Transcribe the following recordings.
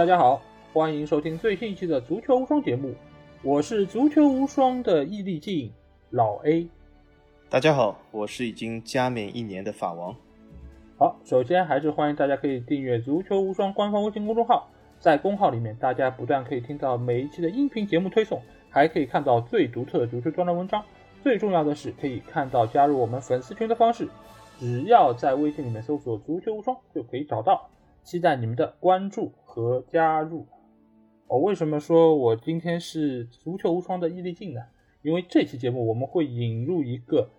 大家好，欢迎收听最新一期的《足球无双》节目，我是足球无双的易立竞老 A。大家好，我是已经加冕一年的法王。好，首先还是欢迎大家可以订阅“足球无双”官方微信公众号，在公号里面，大家不但可以听到每一期的音频节目推送，还可以看到最独特的足球专栏文章。最重要的是，可以看到加入我们粉丝群的方式，只要在微信里面搜索“足球无双”就可以找到。期待你们的关注和加入。我为什么说我今天是足球无双的毅力劲呢？因为这期节目我们会引入一个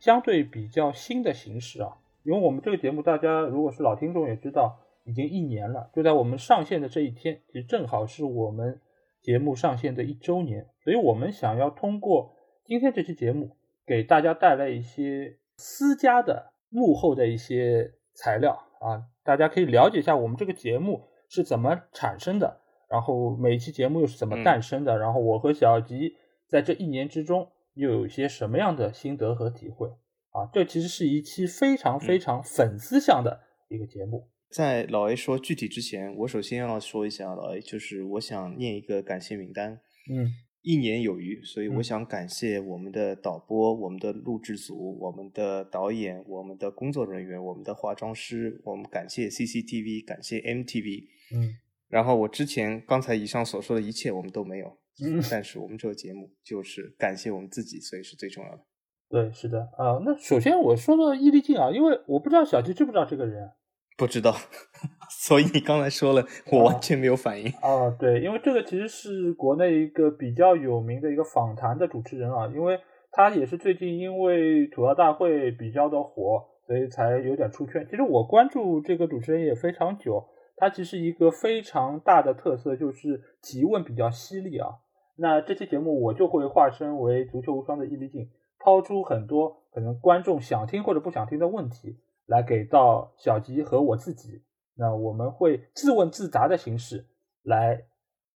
相对比较新的形式啊。因为我们这个节目，大家如果是老听众也知道，已经一年了。就在我们上线的这一天，其实正好是我们节目上线的一周年。所以我们想要通过今天这期节目，给大家带来一些私家的幕后的一些材料啊。大家可以了解一下我们这个节目是怎么产生的，然后每一期节目又是怎么诞生的，然后我和小吉在这一年之中又有一些什么样的心得和体会啊？这其实是一期非常非常粉丝向的一个节目。在老 A 说具体之前，我首先要说一下老 A，就是我想念一个感谢名单。嗯。一年有余，所以我想感谢我们的导播、我们的录制组、我们的导演、我们的工作人员、我们的化妆师，我们感谢 CCTV，感谢 MTV。嗯，然后我之前刚才以上所说的一切我们都没有，嗯，但是我们这个节目就是感谢我们自己，所以是最重要的。对，是的啊。那首先我说到易立竞啊，因为我不知道小吉知不知道这个人。不知道，所以你刚才说了，我完全没有反应。啊，对，因为这个其实是国内一个比较有名的一个访谈的主持人啊，因为他也是最近因为吐槽大会比较的火，所以才有点出圈。其实我关注这个主持人也非常久，他其实一个非常大的特色就是提问比较犀利啊。那这期节目我就会化身为足球无双的易立竞，抛出很多可能观众想听或者不想听的问题。来给到小吉和我自己，那我们会自问自答的形式来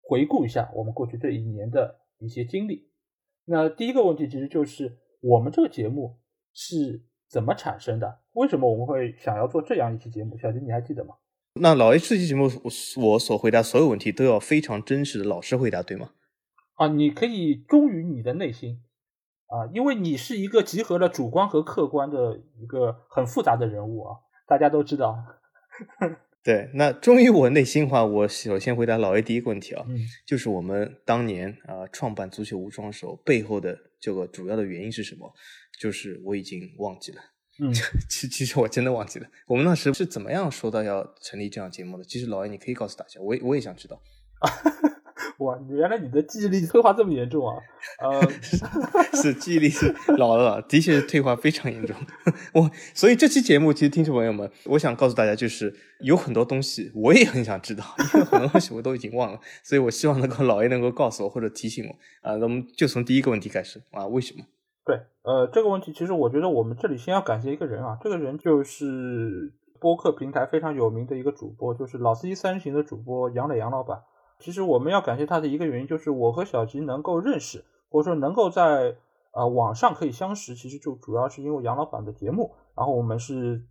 回顾一下我们过去这一年的一些经历。那第一个问题其实就是我们这个节目是怎么产生的？为什么我们会想要做这样一期节目？小吉你还记得吗？那老 A 这期节目我我所回答所有问题都要非常真实的老实回答，对吗？啊，你可以忠于你的内心。啊，因为你是一个集合了主观和客观的一个很复杂的人物啊，大家都知道。对，那忠于我内心话，我首先回答老 A 第一个问题啊，就是我们当年啊创办足球无双时候背后的这个主要的原因是什么？就是我已经忘记了。嗯，其其实我真的忘记了，我们那时是怎么样说到要成立这样节目的？其实老 A 你可以告诉大家，我我也想知道。哇，原来你的记忆力退化这么严重啊！呃，是记忆力是老了，的确是退化非常严重。我所以这期节目，其实听众朋友们，我想告诉大家，就是有很多东西我也很想知道，因为很多东西我都已经忘了，所以我希望能够老 A 能够告诉我或者提醒我啊。那么就从第一个问题开始啊，为什么？对，呃，这个问题其实我觉得我们这里先要感谢一个人啊，这个人就是播客平台非常有名的一个主播，就是老司机三人行的主播杨磊杨老板。其实我们要感谢他的一个原因，就是我和小吉能够认识，或者说能够在呃网上可以相识，其实就主要是因为杨老板的节目。然后我们是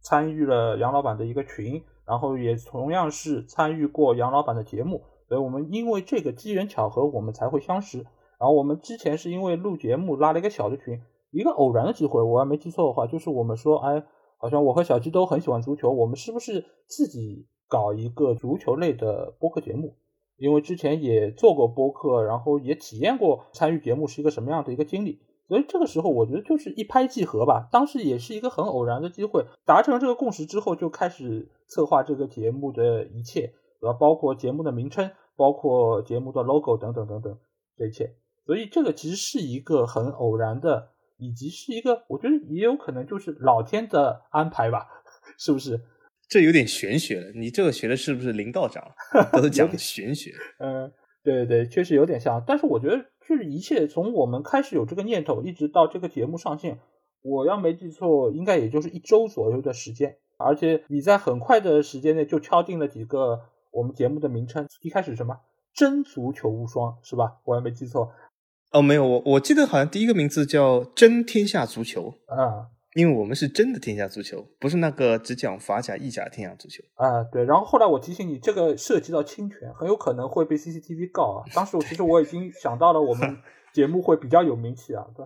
参与了杨老板的一个群，然后也同样是参与过杨老板的节目，所以我们因为这个机缘巧合，我们才会相识。然后我们之前是因为录节目拉了一个小的群，一个偶然的机会，我要没记错的话，就是我们说，哎，好像我和小吉都很喜欢足球，我们是不是自己搞一个足球类的播客节目？因为之前也做过播客，然后也体验过参与节目是一个什么样的一个经历，所以这个时候我觉得就是一拍即合吧。当时也是一个很偶然的机会，达成这个共识之后，就开始策划这个节目的一切，呃，包括节目的名称，包括节目的 logo 等等等等这一切。所以这个其实是一个很偶然的，以及是一个我觉得也有可能就是老天的安排吧，是不是？这有点玄学了，你这个学的是不是林道长？都是讲玄学。嗯，对对对，确实有点像。但是我觉得，就是一切从我们开始有这个念头，一直到这个节目上线，我要没记错，应该也就是一周左右的时间。而且你在很快的时间内就敲定了几个我们节目的名称，一开始什么“真足球无双”是吧？我还没记错。哦，没有，我我记得好像第一个名字叫“真天下足球”。啊。因为我们是真的天下足球，不是那个只讲法甲、意甲天下足球啊。对，然后后来我提醒你，这个涉及到侵权，很有可能会被 CCTV 告啊。当时我其实我已经想到了我们 节目会比较有名气啊，对，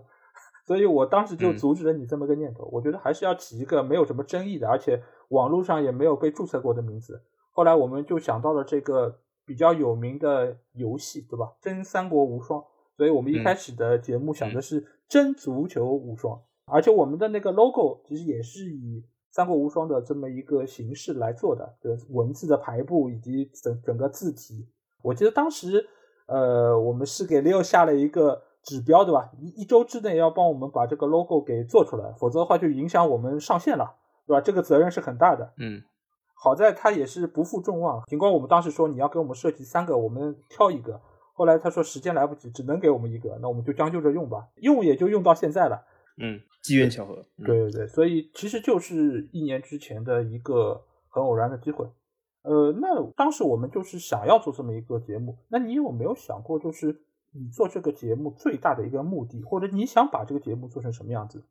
所以我当时就阻止了你这么个念头。我觉得还是要起一个没有什么争议的，而且网络上也没有被注册过的名字。后来我们就想到了这个比较有名的游戏，对吧？真三国无双。所以我们一开始的节目想的是真足球无双。而且我们的那个 logo 其实也是以《三国无双》的这么一个形式来做的，就文字的排布以及整整个字体。我记得当时，呃，我们是给 Leo 下了一个指标，对吧？一一周之内要帮我们把这个 logo 给做出来，否则的话就影响我们上线了，对吧？这个责任是很大的。嗯，好在他也是不负众望，尽管我们当时说你要给我们设计三个，我们挑一个。后来他说时间来不及，只能给我们一个，那我们就将就着用吧，用也就用到现在了。嗯，机缘巧合，对对对，所以其实就是一年之前的一个很偶然的机会。呃，那当时我们就是想要做这么一个节目，那你有没有想过，就是你做这个节目最大的一个目的，或者你想把这个节目做成什么样子？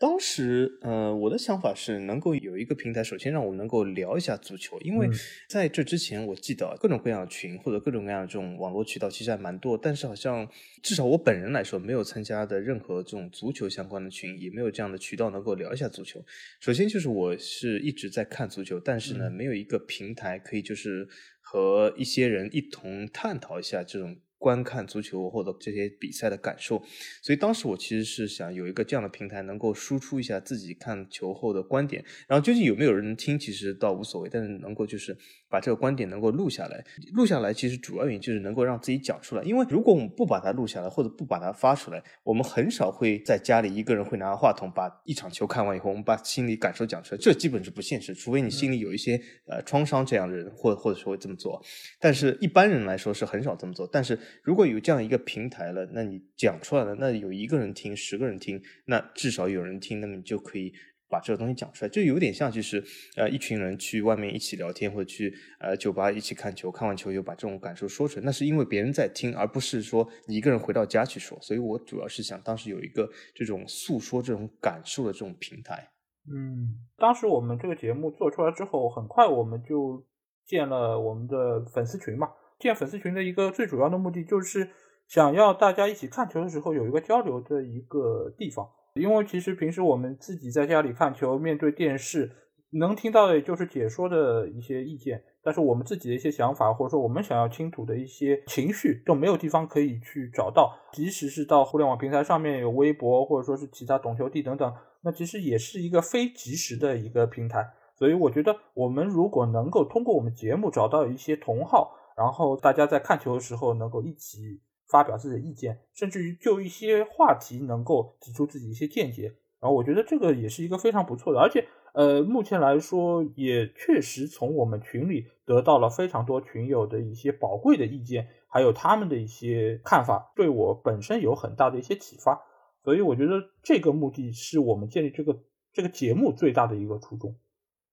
当时，呃，我的想法是能够有一个平台，首先让我们能够聊一下足球，因为在这之前，我记得各种各样的群或者各种各样的这种网络渠道其实还蛮多，但是好像至少我本人来说，没有参加的任何这种足球相关的群，也没有这样的渠道能够聊一下足球。首先就是我是一直在看足球，但是呢，没有一个平台可以就是和一些人一同探讨一下这种。观看足球或者这些比赛的感受，所以当时我其实是想有一个这样的平台，能够输出一下自己看球后的观点。然后究竟有没有人听，其实倒无所谓，但是能够就是把这个观点能够录下来。录下来其实主要原因就是能够让自己讲出来。因为如果我们不把它录下来，或者不把它发出来，我们很少会在家里一个人会拿话筒把一场球看完以后，我们把心里感受讲出来。这基本是不现实，除非你心里有一些呃创伤这样的人，或或者说会这么做。但是一般人来说是很少这么做。但是如果有这样一个平台了，那你讲出来了，那有一个人听，十个人听，那至少有人听，那么你就可以把这个东西讲出来，就有点像就是呃一群人去外面一起聊天，或者去呃酒吧一起看球，看完球又把这种感受说出来，那是因为别人在听，而不是说你一个人回到家去说。所以我主要是想当时有一个这种诉说这种感受的这种平台。嗯，当时我们这个节目做出来之后，很快我们就建了我们的粉丝群嘛。建粉丝群的一个最主要的目的，就是想要大家一起看球的时候有一个交流的一个地方。因为其实平时我们自己在家里看球，面对电视能听到的也就是解说的一些意见，但是我们自己的一些想法，或者说我们想要倾吐的一些情绪，都没有地方可以去找到。即使是到互联网平台上面有微博，或者说是其他懂球帝等等，那其实也是一个非即时的一个平台。所以我觉得，我们如果能够通过我们节目找到一些同好。然后大家在看球的时候能够一起发表自己的意见，甚至于就一些话题能够提出自己一些见解。然后我觉得这个也是一个非常不错的，而且呃，目前来说也确实从我们群里得到了非常多群友的一些宝贵的意见，还有他们的一些看法，对我本身有很大的一些启发。所以我觉得这个目的是我们建立这个这个节目最大的一个初衷，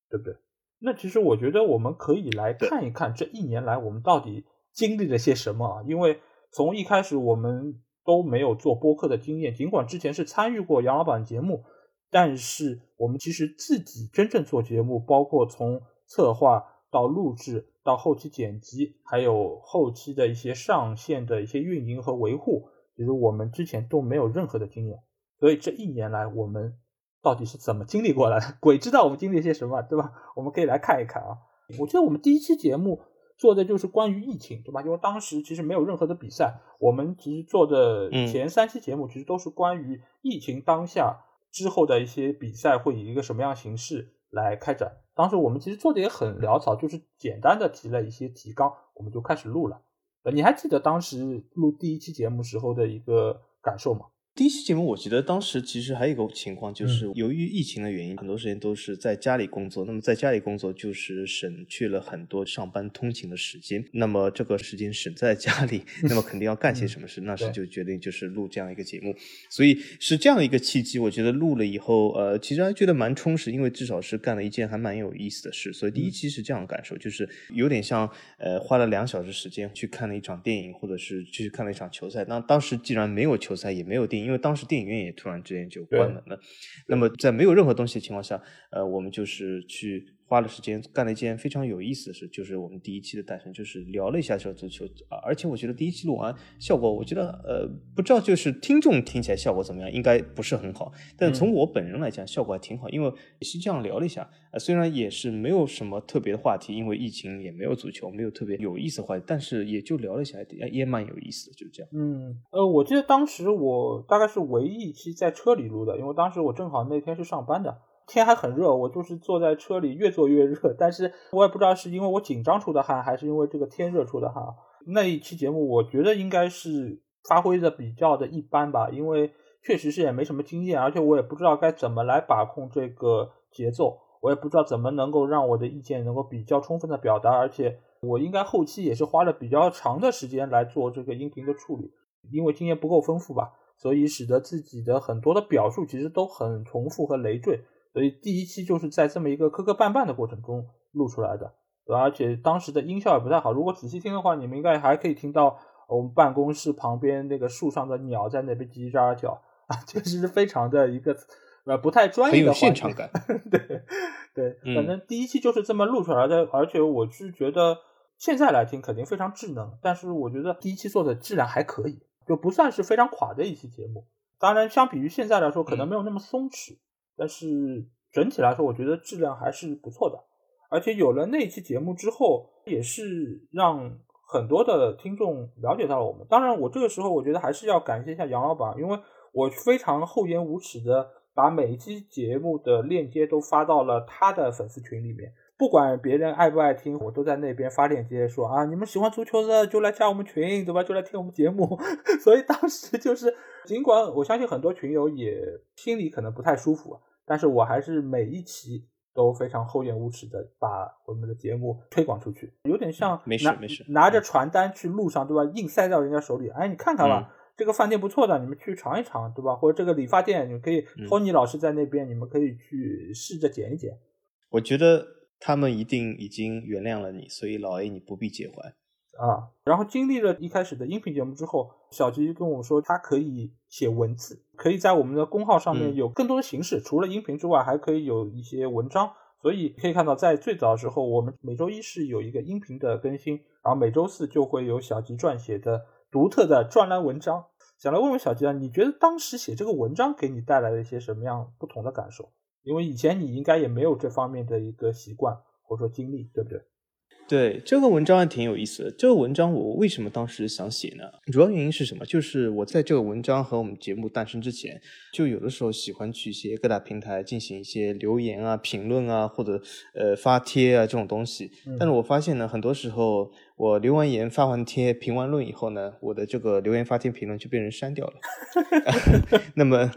对不对？那其实我觉得我们可以来看一看这一年来我们到底经历了些什么啊？因为从一开始我们都没有做播客的经验，尽管之前是参与过杨老板节目，但是我们其实自己真正做节目，包括从策划到录制到后期剪辑，还有后期的一些上线的一些运营和维护，其实我们之前都没有任何的经验，所以这一年来我们。到底是怎么经历过来的？鬼知道我们经历些什么，对吧？我们可以来看一看啊。我记得我们第一期节目做的就是关于疫情，对吧？因为当时其实没有任何的比赛，我们其实做的前三期节目其实都是关于疫情当下之后的一些比赛会以一个什么样形式来开展。当时我们其实做的也很潦草，就是简单的提了一些提纲，我们就开始录了。呃，你还记得当时录第一期节目时候的一个感受吗？第一期节目，我记得当时其实还有一个情况，就是由于疫情的原因，很多时间都是在家里工作。那么在家里工作，就是省去了很多上班通勤的时间。那么这个时间省在家里，那么肯定要干些什么事？那时就决定就是录这样一个节目。所以是这样一个契机，我觉得录了以后，呃，其实还觉得蛮充实，因为至少是干了一件还蛮有意思的事。所以第一期是这样的感受，就是有点像呃花了两小时时间去看了一场电影，或者是去看了一场球赛。那当时既然没有球赛，也没有电影。因为当时电影院也突然之间就关门了。那么在没有任何东西的情况下，呃，我们就是去。花了时间干了一件非常有意思的事，就是我们第一期的诞生，就是聊了一下这个足球啊。而且我觉得第一期录完效果，我觉得呃，不知道就是听众听起来效果怎么样，应该不是很好。但从我本人来讲，效果还挺好，因为也是这样聊了一下。呃，虽然也是没有什么特别的话题，因为疫情也没有足球，没有特别有意思的话题，但是也就聊了一下，也也蛮有意思的，就这样。嗯，呃，我记得当时我大概是唯一一期在车里录的，因为当时我正好那天是上班的。天还很热，我就是坐在车里越坐越热，但是我也不知道是因为我紧张出的汗，还是因为这个天热出的汗。那一期节目，我觉得应该是发挥的比较的一般吧，因为确实是也没什么经验，而且我也不知道该怎么来把控这个节奏，我也不知道怎么能够让我的意见能够比较充分的表达，而且我应该后期也是花了比较长的时间来做这个音频的处理，因为经验不够丰富吧，所以使得自己的很多的表述其实都很重复和累赘。所以第一期就是在这么一个磕磕绊绊的过程中录出来的，对吧？而且当时的音效也不太好。如果仔细听的话，你们应该还可以听到我们办公室旁边那个树上的鸟在那边叽叽喳喳叫啊，确实是非常的一个呃不太专业的。现场感。对对，反正第一期就是这么录出来的。而且我是觉得现在来听肯定非常智能，但是我觉得第一期做的质量还可以，就不算是非常垮的一期节目。当然，相比于现在来说，可能没有那么松弛。但是整体来说，我觉得质量还是不错的。而且有了那期节目之后，也是让很多的听众了解到了我们。当然，我这个时候我觉得还是要感谢一下杨老板，因为我非常厚颜无耻的把每一期节目的链接都发到了他的粉丝群里面。不管别人爱不爱听，我都在那边发链接说啊，你们喜欢足球的就来加我们群，对吧？就来听我们节目。所以当时就是，尽管我相信很多群友也心里可能不太舒服，但是我还是每一期都非常厚颜无耻的把我们的节目推广出去，有点像没事没事拿着传单去路上，对吧？硬塞到人家手里，哎，你看看吧，这个饭店不错的，你们去尝一尝，对吧？或者这个理发店，你们可以托尼老师在那边，你们可以去试着剪一剪。我觉得。他们一定已经原谅了你，所以老 A 你不必介怀啊。然后经历了一开始的音频节目之后，小吉跟我说他可以写文字，可以在我们的公号上面有更多的形式，除了音频之外，还可以有一些文章。所以可以看到，在最早的时候，我们每周一是有一个音频的更新，然后每周四就会有小吉撰写的独特的专栏文章。想来问问小吉啊，你觉得当时写这个文章给你带来了一些什么样不同的感受？因为以前你应该也没有这方面的一个习惯或者说经历，对不对？对，这个文章还挺有意思的。这个文章我为什么当时想写呢？主要原因是什么？就是我在这个文章和我们节目诞生之前，就有的时候喜欢去一些各大平台进行一些留言啊、评论啊，或者呃发帖啊这种东西。但是我发现呢，很多时候。我留完言、发完贴、评完论以后呢，我的这个留言、发帖、评论就被人删掉了。那么，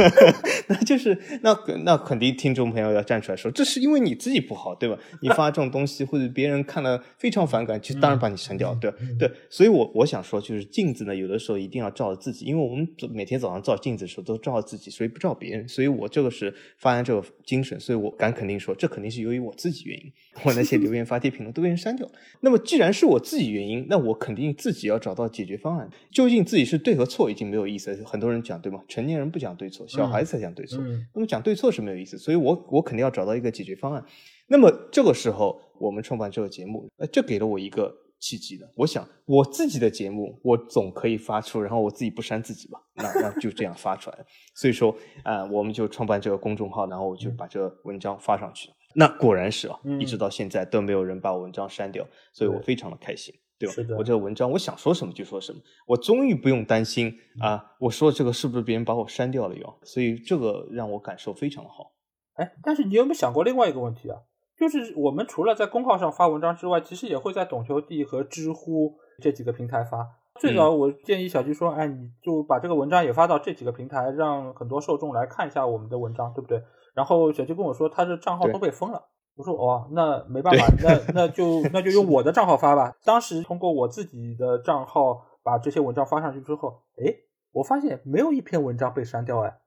那就是那那肯定听众朋友要站出来说，这是因为你自己不好，对吧？你发这种东西或者别人看了非常反感，就当然把你删掉，对对。所以我我想说，就是镜子呢，有的时候一定要照着自己，因为我们每天早上照镜子的时候都照着自己，所以不照别人。所以我这个是发扬这个精神，所以我敢肯定说，这肯定是由于我自己原因，我那些留言、发帖、评论都被人删掉了。那么既然是我自己原因，那我肯定自己要找到解决方案。究竟自己是对和错已经没有意思，很多人讲对吗？成年人不讲对错，小孩子才讲对错。那么讲对错是没有意思，所以我我肯定要找到一个解决方案。那么这个时候，我们创办这个节目，呃，这给了我一个契机的。我想我自己的节目，我总可以发出，然后我自己不删自己吧？那那就这样发出来。所以说，啊，我们就创办这个公众号，然后我就把这个文章发上去了。那果然是啊，一直到现在都没有人把文章删掉，所以我非常的开心，对吧？我这个文章我想说什么就说什么，我终于不用担心啊，我说这个是不是别人把我删掉了哟？所以这个让我感受非常的好。哎，但是你有没有想过另外一个问题啊？就是我们除了在公号上发文章之外，其实也会在懂球帝和知乎这几个平台发。最早我建议小鸡说，哎，你就把这个文章也发到这几个平台，让很多受众来看一下我们的文章，对不对？然后小鸡跟我说，他的账号都被封了。我说哦，那没办法，那 那就那就用我的账号发吧。当时通过我自己的账号把这些文章发上去之后，哎，我发现没有一篇文章被删掉哎。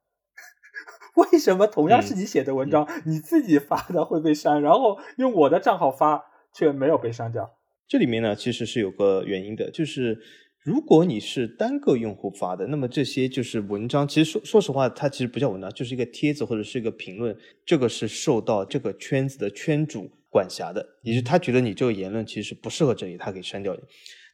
为什么同样是你写的文章，你自己发的会被删，然后用我的账号发却没有被删掉？这里面呢，其实是有个原因的，就是如果你是单个用户发的，那么这些就是文章。其实说说实话，它其实不叫文章，就是一个帖子或者是一个评论。这个是受到这个圈子的圈主管辖的，也就是他觉得你这个言论其实不适合这里，他可以删掉你。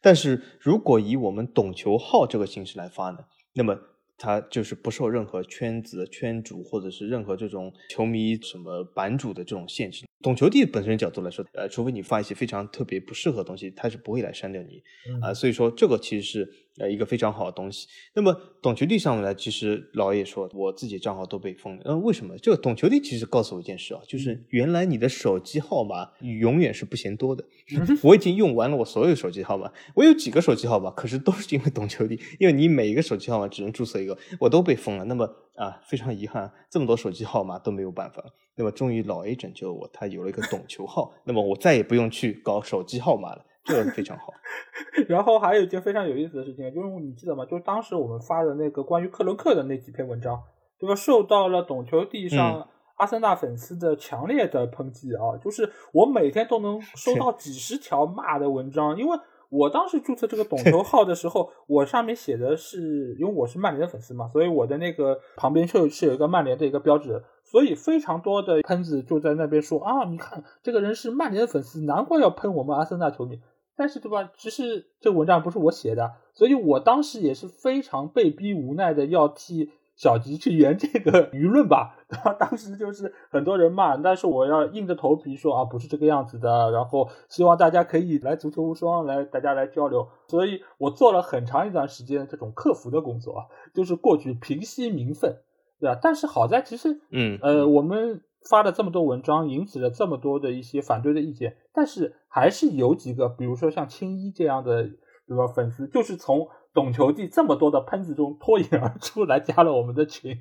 但是如果以我们懂球号这个形式来发呢，那么。他就是不受任何圈子、圈主或者是任何这种球迷什么版主的这种限制。懂球帝本身角度来说，呃，除非你发一些非常特别不适合的东西，他是不会来删掉你啊。所以说，这个其实是呃一个非常好的东西。那么懂球帝上面呢，其实老爷说，我自己账号都被封了。嗯，为什么？这个懂球帝其实告诉我一件事啊，就是原来你的手机号码永远是不嫌多的。我已经用完了我所有手机号码，我有几个手机号码，可是都是因为懂球帝，因为你每一个手机号码只能注册一个，我都被封了。那么啊，非常遗憾，这么多手机号码都没有办法。那么终于老 A 拯救了我，他有了一个懂球号，那么我再也不用去搞手机号码了，这个非常好。然后还有一件非常有意思的事情，就是你记得吗？就是当时我们发的那个关于克伦克的那几篇文章，对吧？受到了懂球帝上阿森纳粉丝的强烈的抨击啊！就是我每天都能收到几十条骂的文章，因为。我当时注册这个懂球号的时候，我上面写的是，因为我是曼联的粉丝嘛，所以我的那个旁边就是有一个曼联的一个标志，所以非常多的喷子就在那边说啊，你看这个人是曼联的粉丝，难怪要喷我们阿森纳球迷。但是对吧？其实这文章不是我写的，所以我当时也是非常被逼无奈的要替。小吉去圆这个舆论吧，当时就是很多人骂，但是我要硬着头皮说啊，不是这个样子的，然后希望大家可以来足球无双，来大家来交流，所以我做了很长一段时间这种客服的工作，就是过去平息民愤，对吧？但是好在其实，嗯，呃，我们发了这么多文章，引起了这么多的一些反对的意见，但是还是有几个，比如说像青衣这样的，对吧？粉丝就是从。懂球帝这么多的喷子中脱颖而出来加了我们的群，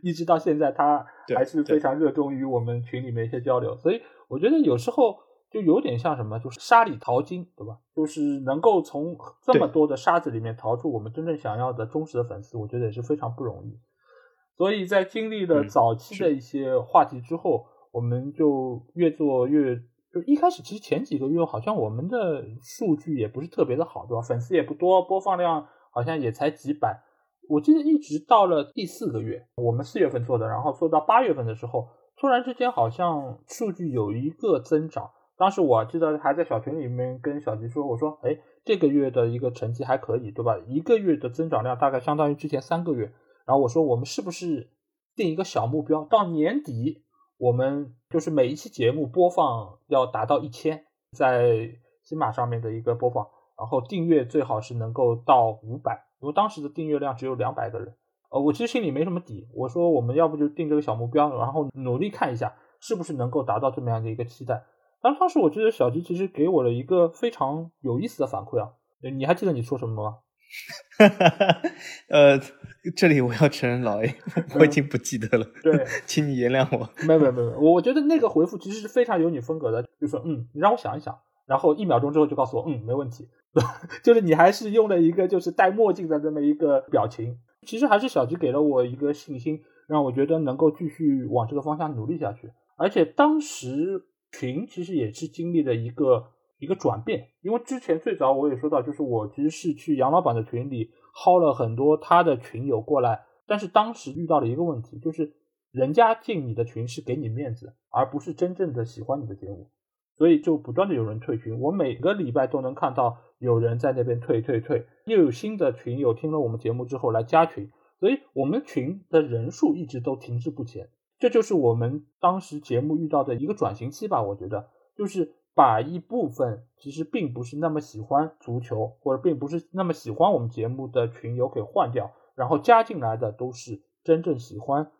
一直到现在他还是非常热衷于我们群里面一些交流，所以我觉得有时候就有点像什么，就是沙里淘金，对吧？就是能够从这么多的沙子里面淘出我们真正想要的忠实的粉丝，我觉得也是非常不容易。所以在经历了早期的一些话题之后，我们就越做越。就一开始，其实前几个月好像我们的数据也不是特别的好，对吧？粉丝也不多，播放量好像也才几百。我记得一直到了第四个月，我们四月份做的，然后做到八月份的时候，突然之间好像数据有一个增长。当时我记得还在小群里面跟小吉说：“我说，哎，这个月的一个成绩还可以，对吧？一个月的增长量大概相当于之前三个月。然后我说，我们是不是定一个小目标，到年底？”我们就是每一期节目播放要达到一千，在喜马上面的一个播放，然后订阅最好是能够到五百，因为当时的订阅量只有两百个人。呃，我其实心里没什么底，我说我们要不就定这个小目标，然后努力看一下是不是能够达到这么样的一个期待。但当时我记得小吉其实给我了一个非常有意思的反馈啊，你还记得你说什么吗？哈哈哈，呃，这里我要承认老 A，我已经不记得了。对，请你原谅我。没有没有没有，我觉得那个回复其实是非常有你风格的，就说嗯，你让我想一想，然后一秒钟之后就告诉我嗯，没问题。就是你还是用了一个就是戴墨镜的这么一个表情，其实还是小吉给了我一个信心，让我觉得能够继续往这个方向努力下去。而且当时群其实也是经历了一个。一个转变，因为之前最早我也说到，就是我其实是去杨老板的群里薅了很多他的群友过来，但是当时遇到了一个问题，就是人家进你的群是给你面子，而不是真正的喜欢你的节目，所以就不断的有人退群。我每个礼拜都能看到有人在那边退退退，又有新的群友听了我们节目之后来加群，所以我们群的人数一直都停滞不前。这就是我们当时节目遇到的一个转型期吧，我觉得就是。把一部分其实并不是那么喜欢足球，或者并不是那么喜欢我们节目的群友给换掉，然后加进来的都是真正喜欢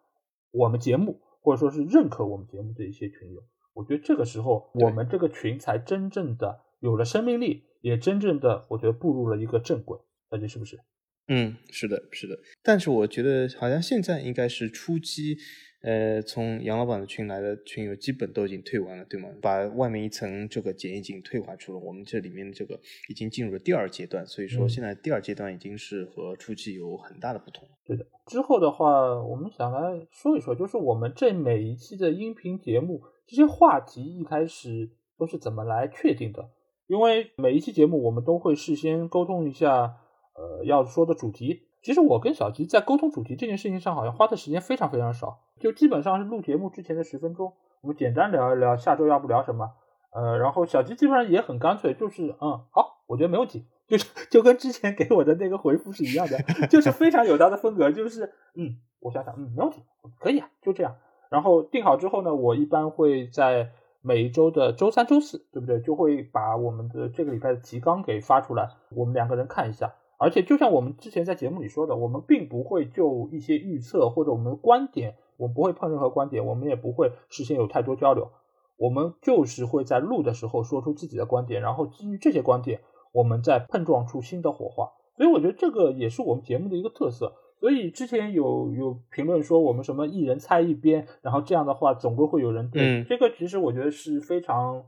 我们节目，或者说是认可我们节目的一些群友。我觉得这个时候，我们这个群才真正的有了生命力，也真正的我觉得步入了一个正轨。大家是不是？嗯，是的，是的。但是我觉得好像现在应该是初期。呃，从杨老板的群来的群友基本都已经退完了，对吗？把外面一层这个检疫井退化出了，我们这里面这个已经进入了第二阶段，所以说现在第二阶段已经是和初期有很大的不同。对的，之后的话，我们想来说一说，就是我们这每一期的音频节目这些话题一开始都是怎么来确定的？因为每一期节目我们都会事先沟通一下，呃要说的主题。其实我跟小吉在沟通主题这件事情上，好像花的时间非常非常少，就基本上是录节目之前的十分钟，我们简单聊一聊下周要不聊什么。呃，然后小吉基本上也很干脆，就是嗯好，我觉得没问题，就是就跟之前给我的那个回复是一样的，就是非常有他的风格，就是嗯，我想想，嗯，没问题，可以啊，就这样。然后定好之后呢，我一般会在每一周的周三、周四，对不对？就会把我们的这个礼拜的提纲给发出来，我们两个人看一下。而且就像我们之前在节目里说的，我们并不会就一些预测或者我们的观点，我们不会碰任何观点，我们也不会事先有太多交流。我们就是会在录的时候说出自己的观点，然后基于这些观点，我们再碰撞出新的火花。所以我觉得这个也是我们节目的一个特色。所以之前有有评论说我们什么一人猜一边，然后这样的话总归会有人对。这个其实我觉得是非常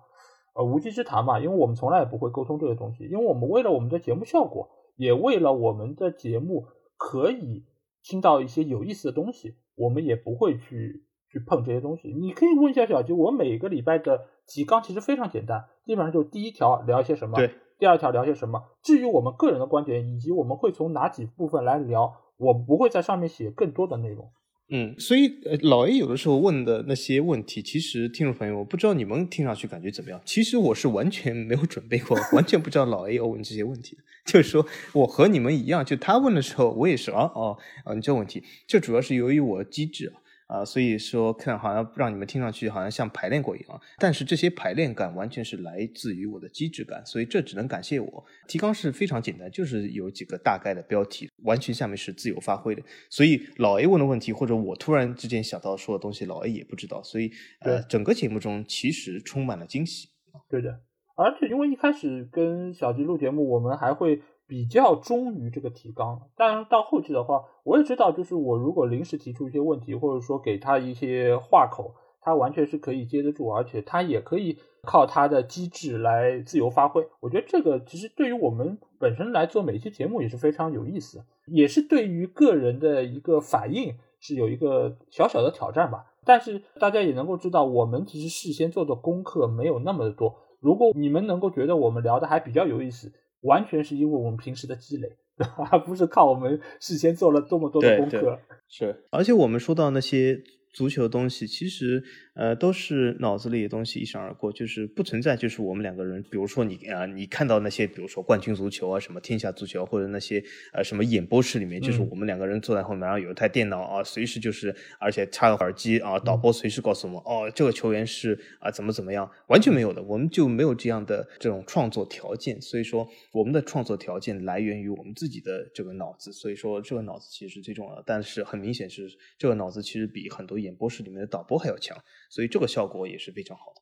呃无稽之谈嘛，因为我们从来也不会沟通这个东西，因为我们为了我们的节目效果。也为了我们的节目可以听到一些有意思的东西，我们也不会去去碰这些东西。你可以问一下小吉，我每个礼拜的提纲其实非常简单，基本上就第一条聊一些什么，对，第二条聊些什么。至于我们个人的观点以及我们会从哪几部分来聊，我不会在上面写更多的内容。嗯，所以，老 A 有的时候问的那些问题，其实听众朋友，我不知道你们听上去感觉怎么样。其实我是完全没有准备过，完全不知道老 A 要问这些问题。就是说我和你们一样，就他问的时候，我也是啊哦啊，你这问题，这主要是由于我机智啊。啊，所以说看好像让你们听上去好像像排练过一样，但是这些排练感完全是来自于我的机智感，所以这只能感谢我。提纲是非常简单，就是有几个大概的标题，完全下面是自由发挥的。所以老 A 问的问题，或者我突然之间想到说的东西，老 A 也不知道。所以呃，整个节目中其实充满了惊喜。对的，而且因为一开始跟小吉录节目，我们还会。比较忠于这个提纲，但是到后期的话，我也知道，就是我如果临时提出一些问题，或者说给他一些话口，他完全是可以接得住，而且他也可以靠他的机智来自由发挥。我觉得这个其实对于我们本身来做每期节目也是非常有意思，也是对于个人的一个反应是有一个小小的挑战吧。但是大家也能够知道，我们其实事先做的功课没有那么的多。如果你们能够觉得我们聊的还比较有意思。完全是因为我们平时的积累，而不是靠我们事先做了多么多的功课。是，而且我们说到那些。足球的东西其实呃都是脑子里的东西一闪而过，就是不存在。就是我们两个人，比如说你啊，你看到那些，比如说冠军足球啊，什么天下足球，或者那些呃什么演播室里面，就是我们两个人坐在后面，然后有一台电脑啊，随时就是，而且插个耳机啊，导播随时告诉我们，哦，这个球员是啊怎么怎么样，完全没有的，我们就没有这样的这种创作条件。所以说，我们的创作条件来源于我们自己的这个脑子。所以说，这个脑子其实是最重要的。但是很明显是，这个脑子其实比很多。演播室里面的导播还要强，所以这个效果也是非常好的。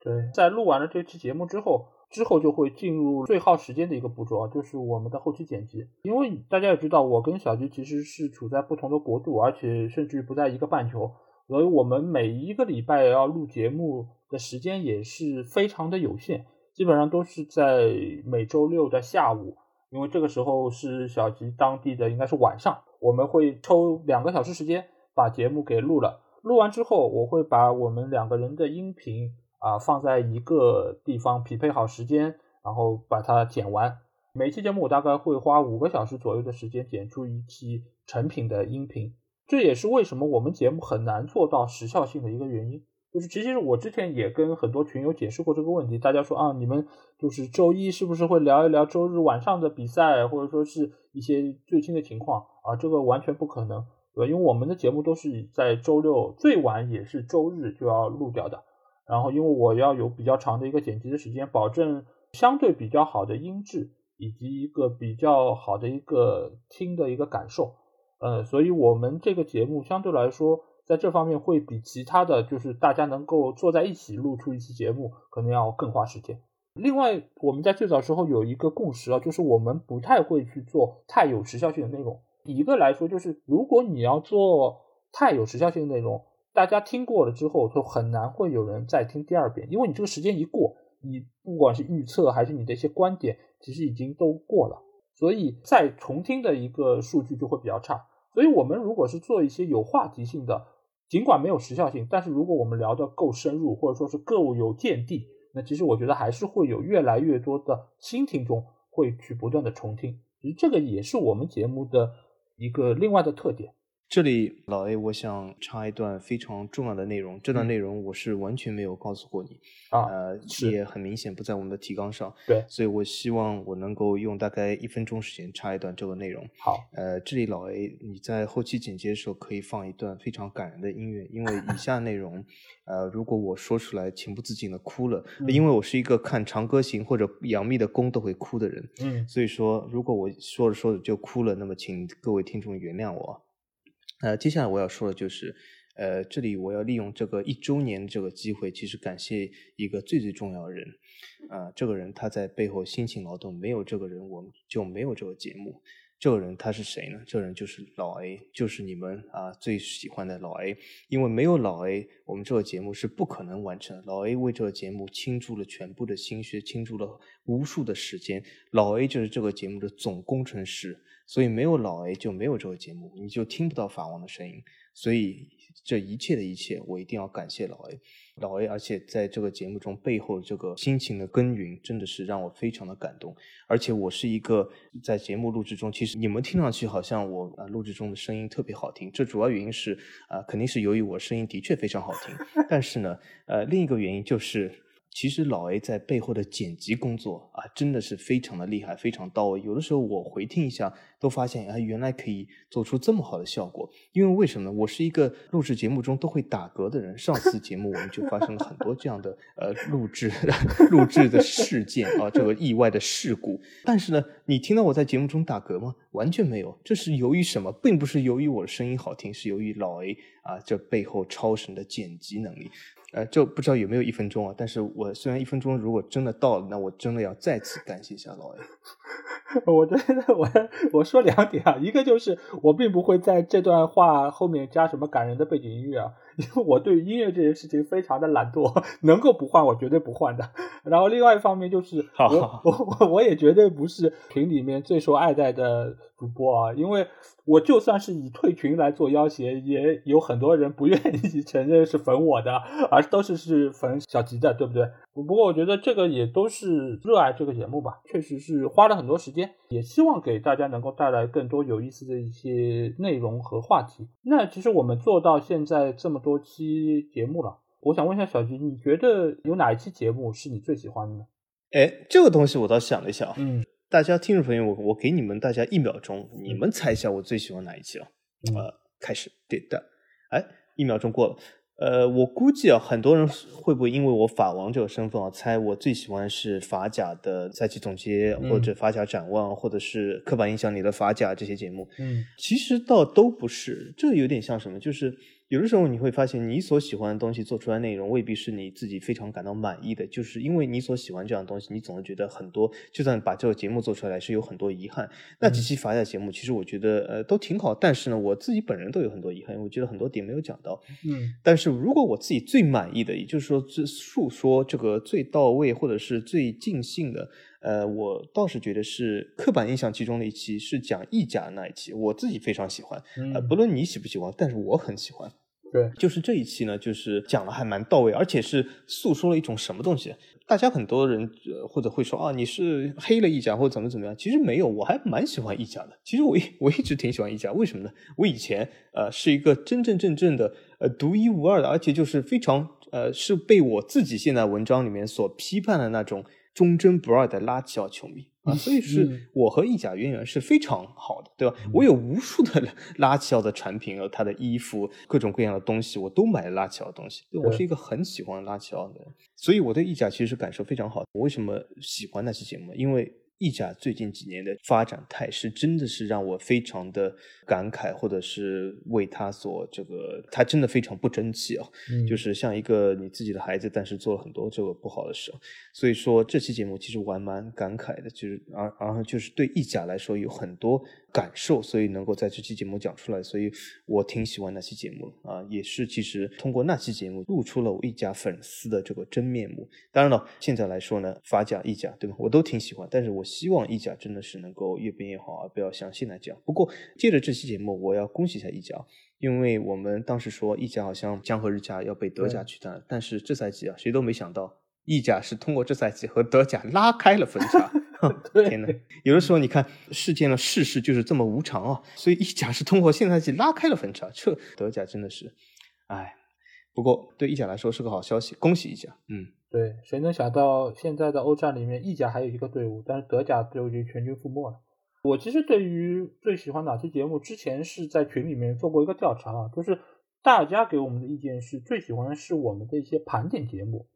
对，在录完了这期节目之后，之后就会进入最耗时间的一个步骤啊，就是我们的后期剪辑。因为大家也知道，我跟小吉其实是处在不同的国度，而且甚至不在一个半球，所以我们每一个礼拜要录节目的时间也是非常的有限，基本上都是在每周六的下午，因为这个时候是小吉当地的应该是晚上，我们会抽两个小时时间。把节目给录了，录完之后，我会把我们两个人的音频啊放在一个地方匹配好时间，然后把它剪完。每期节目我大概会花五个小时左右的时间剪出一期成品的音频。这也是为什么我们节目很难做到时效性的一个原因。就是其实我之前也跟很多群友解释过这个问题，大家说啊，你们就是周一是不是会聊一聊周日晚上的比赛，或者说是一些最新的情况啊？这个完全不可能。对，因为我们的节目都是在周六最晚也是周日就要录掉的，然后因为我要有比较长的一个剪辑的时间，保证相对比较好的音质以及一个比较好的一个听的一个感受，呃，所以我们这个节目相对来说在这方面会比其他的就是大家能够坐在一起录出一期节目可能要更花时间。另外，我们在最早时候有一个共识啊，就是我们不太会去做太有时效性的内容。一个来说，就是如果你要做太有时效性的内容，大家听过了之后，就很难会有人再听第二遍，因为你这个时间一过，你不管是预测还是你的一些观点，其实已经都过了，所以再重听的一个数据就会比较差。所以我们如果是做一些有话题性的，尽管没有时效性，但是如果我们聊的够深入，或者说是够有见地，那其实我觉得还是会有越来越多的新听众会去不断的重听。其实这个也是我们节目的一个另外的特点。这里老 A，我想插一段非常重要的内容，这段内容我是完全没有告诉过你，啊呃，是也很明显不在我们的提纲上，对，所以我希望我能够用大概一分钟时间插一段这个内容。好，呃，这里老 A，你在后期剪辑的时候可以放一段非常感人的音乐，因为以下内容，呃，如果我说出来情不自禁的哭了，嗯因为我是一个看《长歌行》或者杨幂的宫都会哭的人，嗯所以说如果我说着说着就哭了，那么请各位听众原谅我。那，接下来我要说的就是，呃，这里我要利用这个一周年这个机会，其实感谢一个最最重要的人，啊、这个人他在背后辛勤劳动，没有这个人我们就没有这个节目。这个人他是谁呢？这个人就是老 A，就是你们啊最喜欢的老 A。因为没有老 A，我们这个节目是不可能完成的。老 A 为这个节目倾注了全部的心血，倾注了无数的时间。老 A 就是这个节目的总工程师，所以没有老 A 就没有这个节目，你就听不到法王的声音。所以这一切的一切，我一定要感谢老 A。老 A，而且在这个节目中背后这个辛勤的耕耘，真的是让我非常的感动。而且我是一个在节目录制中，其实你们听上去好像我啊录制中的声音特别好听，这主要原因是啊、肯定是由于我声音的确非常好听。但是呢，呃，另一个原因就是。其实老 A 在背后的剪辑工作啊，真的是非常的厉害，非常到位。有的时候我回听一下，都发现啊，原来可以做出这么好的效果。因为为什么呢？我是一个录制节目中都会打嗝的人。上次节目我们就发生了很多这样的呃录制录制的事件啊，这个意外的事故。但是呢，你听到我在节目中打嗝吗？完全没有。这是由于什么？并不是由于我的声音好听，是由于老 A 啊这背后超神的剪辑能力。呃，就不知道有没有一分钟啊？但是我虽然一分钟如果真的到了，那我真的要再次感谢一下老 A。我觉得我 我说两点啊，一个就是我并不会在这段话后面加什么感人的背景音乐啊，因为我对音乐这件事情非常的懒惰，能够不换我绝对不换的。然后另外一方面就是 好我我我我也绝对不是群里面最受爱戴的主播啊，因为我就算是以退群来做要挟，也有很多人不愿意承认是粉我的，而都是是粉小吉的，对不对？不过我觉得这个也都是热爱这个节目吧，确实是花了很多时间，也希望给大家能够带来更多有意思的一些内容和话题。那其实我们做到现在这么多期节目了，我想问一下小吉，你觉得有哪一期节目是你最喜欢的呢？哎，这个东西我倒想了一下啊，嗯大家听众朋友，我我给你们大家一秒钟，你们猜一下我最喜欢哪一期啊？嗯呃，开始，对的，哎，一秒钟过了。呃，我估计啊，很多人会不会因为我法王这个身份啊，猜我最喜欢是法甲的赛季总结，嗯或者法甲展望，或者是刻板印象里的法甲这些节目。嗯其实倒都不是，这有点像什么？就是有的时候你会发现，你所喜欢的东西做出来内容未必是你自己非常感到满意的，就是因为你所喜欢这样的东西，你总是觉得很多，就算把这个节目做出来是有很多遗憾。那几期法甲节目，其实我觉得呃都挺好，但是呢，我自己本人都有很多遗憾，我觉得很多点没有讲到。嗯但是如果我自己最满意的，也就是说最述说这个最到位或者是最尽兴的，呃，我倒是觉得是刻板印象其中的一期，是讲意甲的那一期，我自己非常喜欢。呃，嗯不论你喜不喜欢，但是我很喜欢。对，就是这一期呢，就是讲的还蛮到位，而且是诉说了一种什么东西。大家很多人呃或者会说啊，你是黑了意甲或者怎么怎么样，其实没有，我还蛮喜欢意甲的。其实我一我一直挺喜欢意甲，为什么呢？我以前呃是一个真真正正的呃独一无二的，而且就是非常呃是被我自己现在文章里面所批判的那种忠贞不二的拉齐奥球迷啊，所以嗯是我和意甲渊源是非常好的，对吧？我有无数的拉齐奥的产品，和他的衣服，各种各样的东西，我都买了拉齐奥的东西。对我是一个很喜欢拉齐奥的人，所以我对意甲其实是感受非常好。我为什么喜欢那期节目？因为意甲最近几年的发展态势真的是让我非常的感慨，或者是为他所这个，他真的非常不争气啊、嗯 就是像一个你自己的孩子，但是做了很多这个不好的事。所以说这期节目其实我还蛮感慨的，就是而而就是对意甲来说有很多感受，所以能够在这期节目讲出来，所以我挺喜欢那期节目啊，也是其实通过那期节目露出了我意甲粉丝的这个真面目。当然了，现在来说呢，法甲、意甲对吧，我都挺喜欢，但是我希望意甲真的是能够越变越好，而不要像现在这样。不过借着这期节目，我要恭喜一下意甲。因为我们当时说意甲好像江河日甲要被德甲取代了，但是这赛季啊，谁都没想到意甲是通过这赛季和德甲拉开了分差 天哪！有的时候你看，世间的世事就是这么无常啊。所以意甲是通过现赛季拉开了分差，这德甲真的是，哎。不过对意甲来说是个好消息，恭喜意甲。嗯，对，谁能想到现在的欧战里面，意甲还有一个队伍，但是德甲就已经全军覆没了。我其实对于最喜欢哪期节目，之前是在群里面做过一个调查啊，就是大家给我们的意见是最喜欢的是我们的一些盘点节目，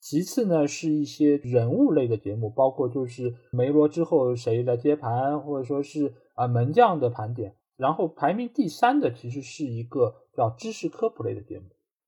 其次呢是一些人物类的节目，包括就是梅罗之后谁来接盘，或者说是啊门将的盘点，然后排名第三的其实是一个叫知识科普类的节目，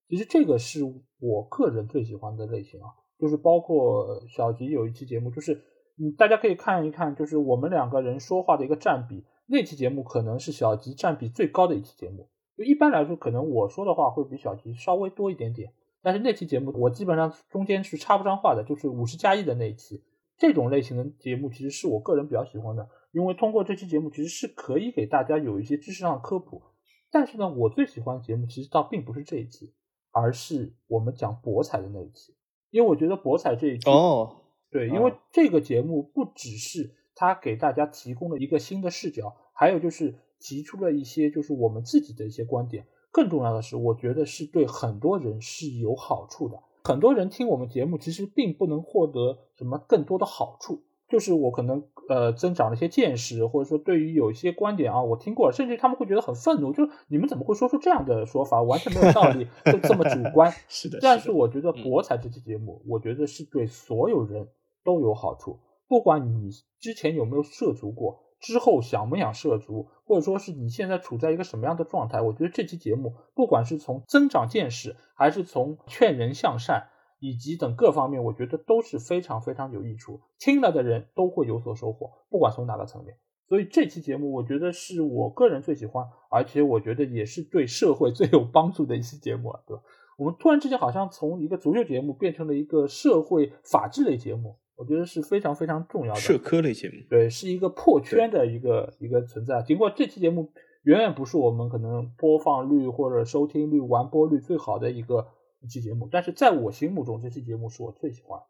其实这个是我个人最喜欢的类型啊，就是包括小吉有一期节目就是。嗯，大家可以看一看，就是我们两个人说话的一个占比。那期节目可能是小吉占比最高的一期节目。就一般来说，可能我说的话会比小吉稍微多一点点。但是那期节目我基本上中间是插不上话的，就是五十加一的那一期。这种类型的节目其实是我个人比较喜欢的，因为通过这期节目其实是可以给大家有一些知识上的科普。但是呢，我最喜欢的节目其实倒并不是这一期，而是我们讲博彩的那一期，因为我觉得博彩这一期哦。对，因为这个节目不只是他给大家提供了一个新的视角，还有就是提出了一些就是我们自己的一些观点。更重要的是，我觉得是对很多人是有好处的。很多人听我们节目，其实并不能获得什么更多的好处。就是我可能呃增长了一些见识，或者说对于有一些观点啊，我听过了，甚至他们会觉得很愤怒，就是你们怎么会说出这样的说法，完全没有道理，就这么主观。是的。但是我觉得博彩这期节目，我觉得是对所有人。都有好处，不管你之前有没有涉足过，之后想不想涉足，或者说是你现在处在一个什么样的状态，我觉得这期节目不管是从增长见识，还是从劝人向善，以及等各方面，我觉得都是非常非常有益处，听了的人都会有所收获，不管从哪个层面。所以这期节目，我觉得是我个人最喜欢，而且我觉得也是对社会最有帮助的一期节目，对吧？我们突然之间好像从一个足球节目变成了一个社会法治类节目。我觉得是非常非常重要的社科类节目，对，是一个破圈的一个一个存在。尽管这期节目远远不是我们可能播放率或者收听率、完播率最好的一个一期节目，但是在我心目中，这期节目是我最喜欢。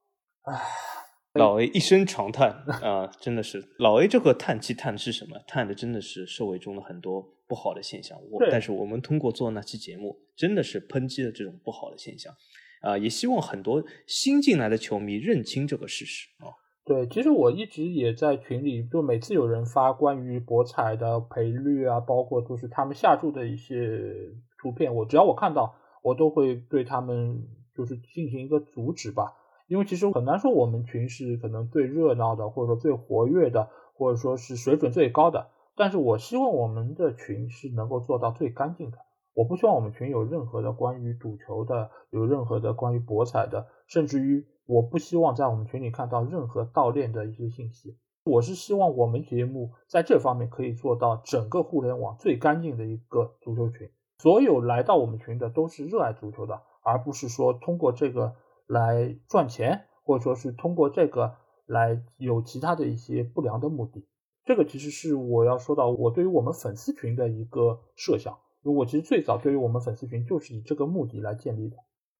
唉，老 A 一声长叹啊，真的是老 A 这个叹气叹的是什么？叹的真的是社会中的很多不好的现象。我但是我们通过做那期节目，真的是抨击了这种不好的现象。啊，也希望很多新进来的球迷认清这个事实啊。对，其实我一直也在群里，就每次有人发关于博彩的赔率啊，包括就是他们下注的一些图片，我只要我看到，我都会对他们就是进行一个阻止吧。因为其实很难说我们群是可能最热闹的，或者说最活跃的，或者说是水准最高的，但是我希望我们的群是能够做到最干净的。我不希望我们群有任何的关于赌球的，有任何的关于博彩的，甚至于我不希望在我们群里看到任何盗链的一些信息。我是希望我们节目在这方面可以做到整个互联网最干净的一个足球群。所有来到我们群的都是热爱足球的，而不是说通过这个来赚钱，或者说是通过这个来有其他的一些不良的目的。这个其实是我要说到我对于我们粉丝群的一个设想。我其实最早对于我们粉丝群就是以这个目的来建立的，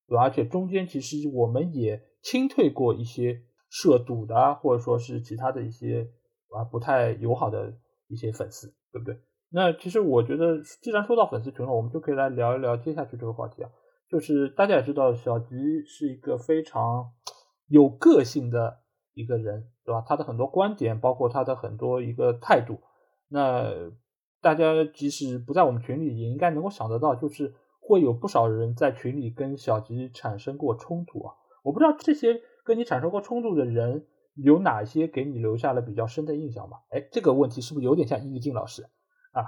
对吧？而且中间其实我们也清退过一些涉赌的，或者说是其他的一些啊不太友好的一些粉丝，对不对？那其实我觉得，既然说到粉丝群了，我们就可以来聊一聊接下去这个话题啊。就是大家也知道，小吉是一个非常有个性的一个人，对吧？他的很多观点，包括他的很多一个态度，那。大家即使不在我们群里，也应该能够想得到，就是会有不少人在群里跟小吉产生过冲突啊。我不知道这些跟你产生过冲突的人有哪些给你留下了比较深的印象吧？哎，这个问题是不是有点像易立竞老师啊？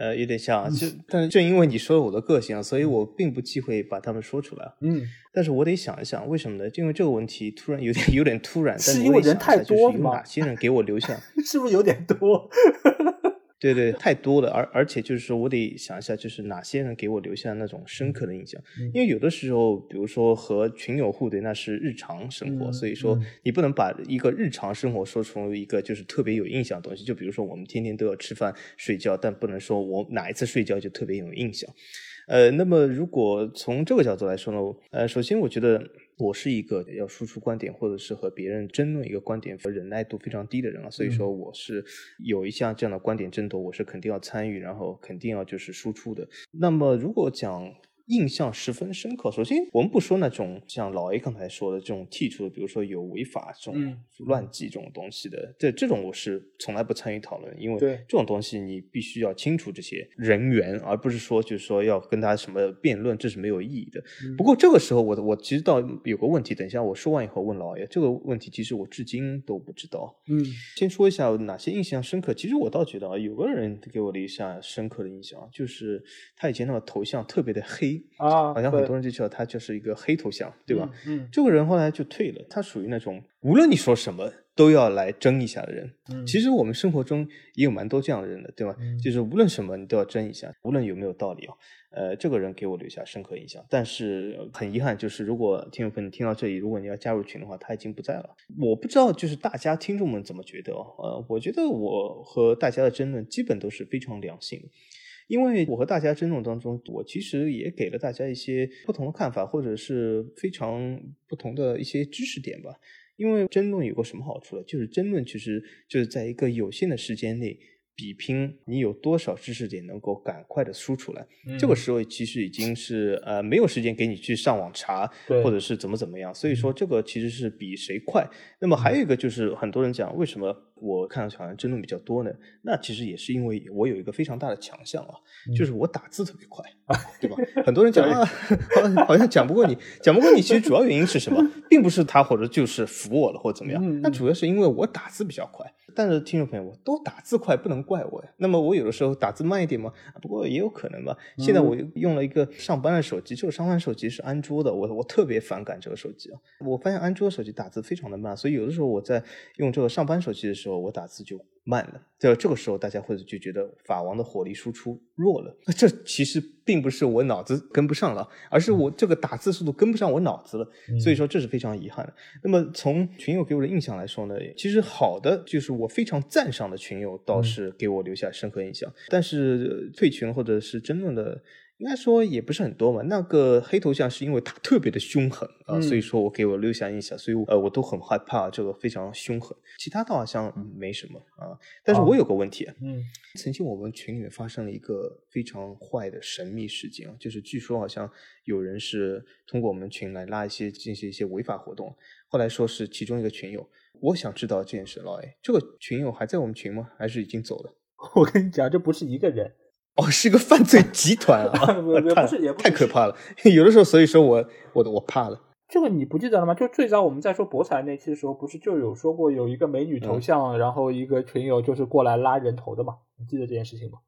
呃，有点像，就但是正因为你说了我的个性，所以我并不忌讳把他们说出来。嗯，但是我得想一想，为什么呢？因为这个问题突然有点 有点突然，是因为人太多了吗？哪些人给我留下？是不是有点多？对对，太多了，而而且就是说我得想一下，就是哪些人给我留下那种深刻的印象。因为有的时候，比如说和群友互怼，那是日常生活，所以说你不能把一个日常生活说成一个就是特别有印象的东西。就比如说我们天天都要吃饭睡觉，但不能说我哪一次睡觉就特别有印象。呃，那么如果从这个角度来说呢，呃，首先我觉得我是一个要输出观点或者是和别人争论一个观点和忍耐度非常低的人啊，所以说我是有一项这样的观点争夺，我是肯定要参与，然后肯定要就是输出的。那么如果讲。印象十分深刻。首先，我们不说那种像老 A 刚才说的这种剔除的，比如说有违法这种乱纪这种东西的，这这种我是从来不参与讨论，因为这种东西你必须要清楚这些人员，而不是说就是说要跟他什么辩论，这是没有意义的。不过这个时候，我我其实倒有个问题，等一下我说完以后问老 A 这个问题，其实我至今都不知道。嗯，先说一下哪些印象深刻。其实我倒觉得啊，有个人给我留下深刻的印象，就是他以前那个头像特别的黑。啊，好像很多人就知道他就是一个黑头像，对吧？嗯，这个人后来就退了。他属于那种无论你说什么都要来争一下的人。嗯，其实我们生活中也有蛮多这样的人的，对吧？就是无论什么你都要争一下，无论有没有道理啊。呃，这个人给我留下深刻印象。但是很遗憾，就是如果听众朋友听到这里，如果你要加入群的话，他已经不在了。我不知道就是大家听众们怎么觉得？呃，我觉得我和大家的争论基本都是非常良性。因为我和大家争论当中，我其实也给了大家一些不同的看法，或者是非常不同的一些知识点吧。因为争论有个什么好处呢？就是争论其实就是在一个有限的时间内。比拼你有多少知识点能够赶快的输出来，这个时候其实已经是呃没有时间给你去上网查，或者是怎么怎么样，所以说这个其实是比谁快。那么还有一个就是很多人讲为什么我看上去好像争论比较多呢？那其实也是因为我有一个非常大的强项啊，就是我打字特别快，对吧？很多人讲啊，好像讲不过你，讲不过你，其实主要原因是什么？并不是他或者就是服我了或者怎么样，那主要是因为我打字比较快。但是听众朋友，我都打字快，不能怪我呀。那么我有的时候打字慢一点嘛，不过也有可能吧。现在我用了一个上班的手机，这个上班手机是安卓的，我我特别反感这个手机啊。我发现安卓手机打字非常的慢，所以有的时候我在用这个上班手机的时候，我打字就。慢了，就这个时候，大家或者就觉得法王的火力输出弱了。那这其实并不是我脑子跟不上了，而是我这个打字速度跟不上我脑子了。所以说这是非常遗憾的。那么从群友给我的印象来说呢，其实好的就是我非常赞赏的群友倒是给我留下深刻印象，但是退群或者是争论的。应该说也不是很多嘛。那个黑头像是因为他特别的凶狠啊，所以说我给我留下印象，所以呃我都很害怕这个非常凶狠。其他倒好像没什么啊。但是我有个问题，嗯，曾经我们群里面发生了一个非常坏的神秘事件啊，就是据说好像有人是通过我们群来拉一些进行一些违法活动，后来说是其中一个群友。我想知道这件事，老 A，这个群友还在我们群吗？还是已经走了？我跟你讲，这不是一个人。哦，是个犯罪集团啊！不是，也不太可怕了。有的时候，所以说我我我怕了。这个你不记得了吗？就最早我们在说博彩那期的时候，不是就有说过有一个美女头像，然后一个群友就是过来拉人头的嘛？你记得这件事情吗？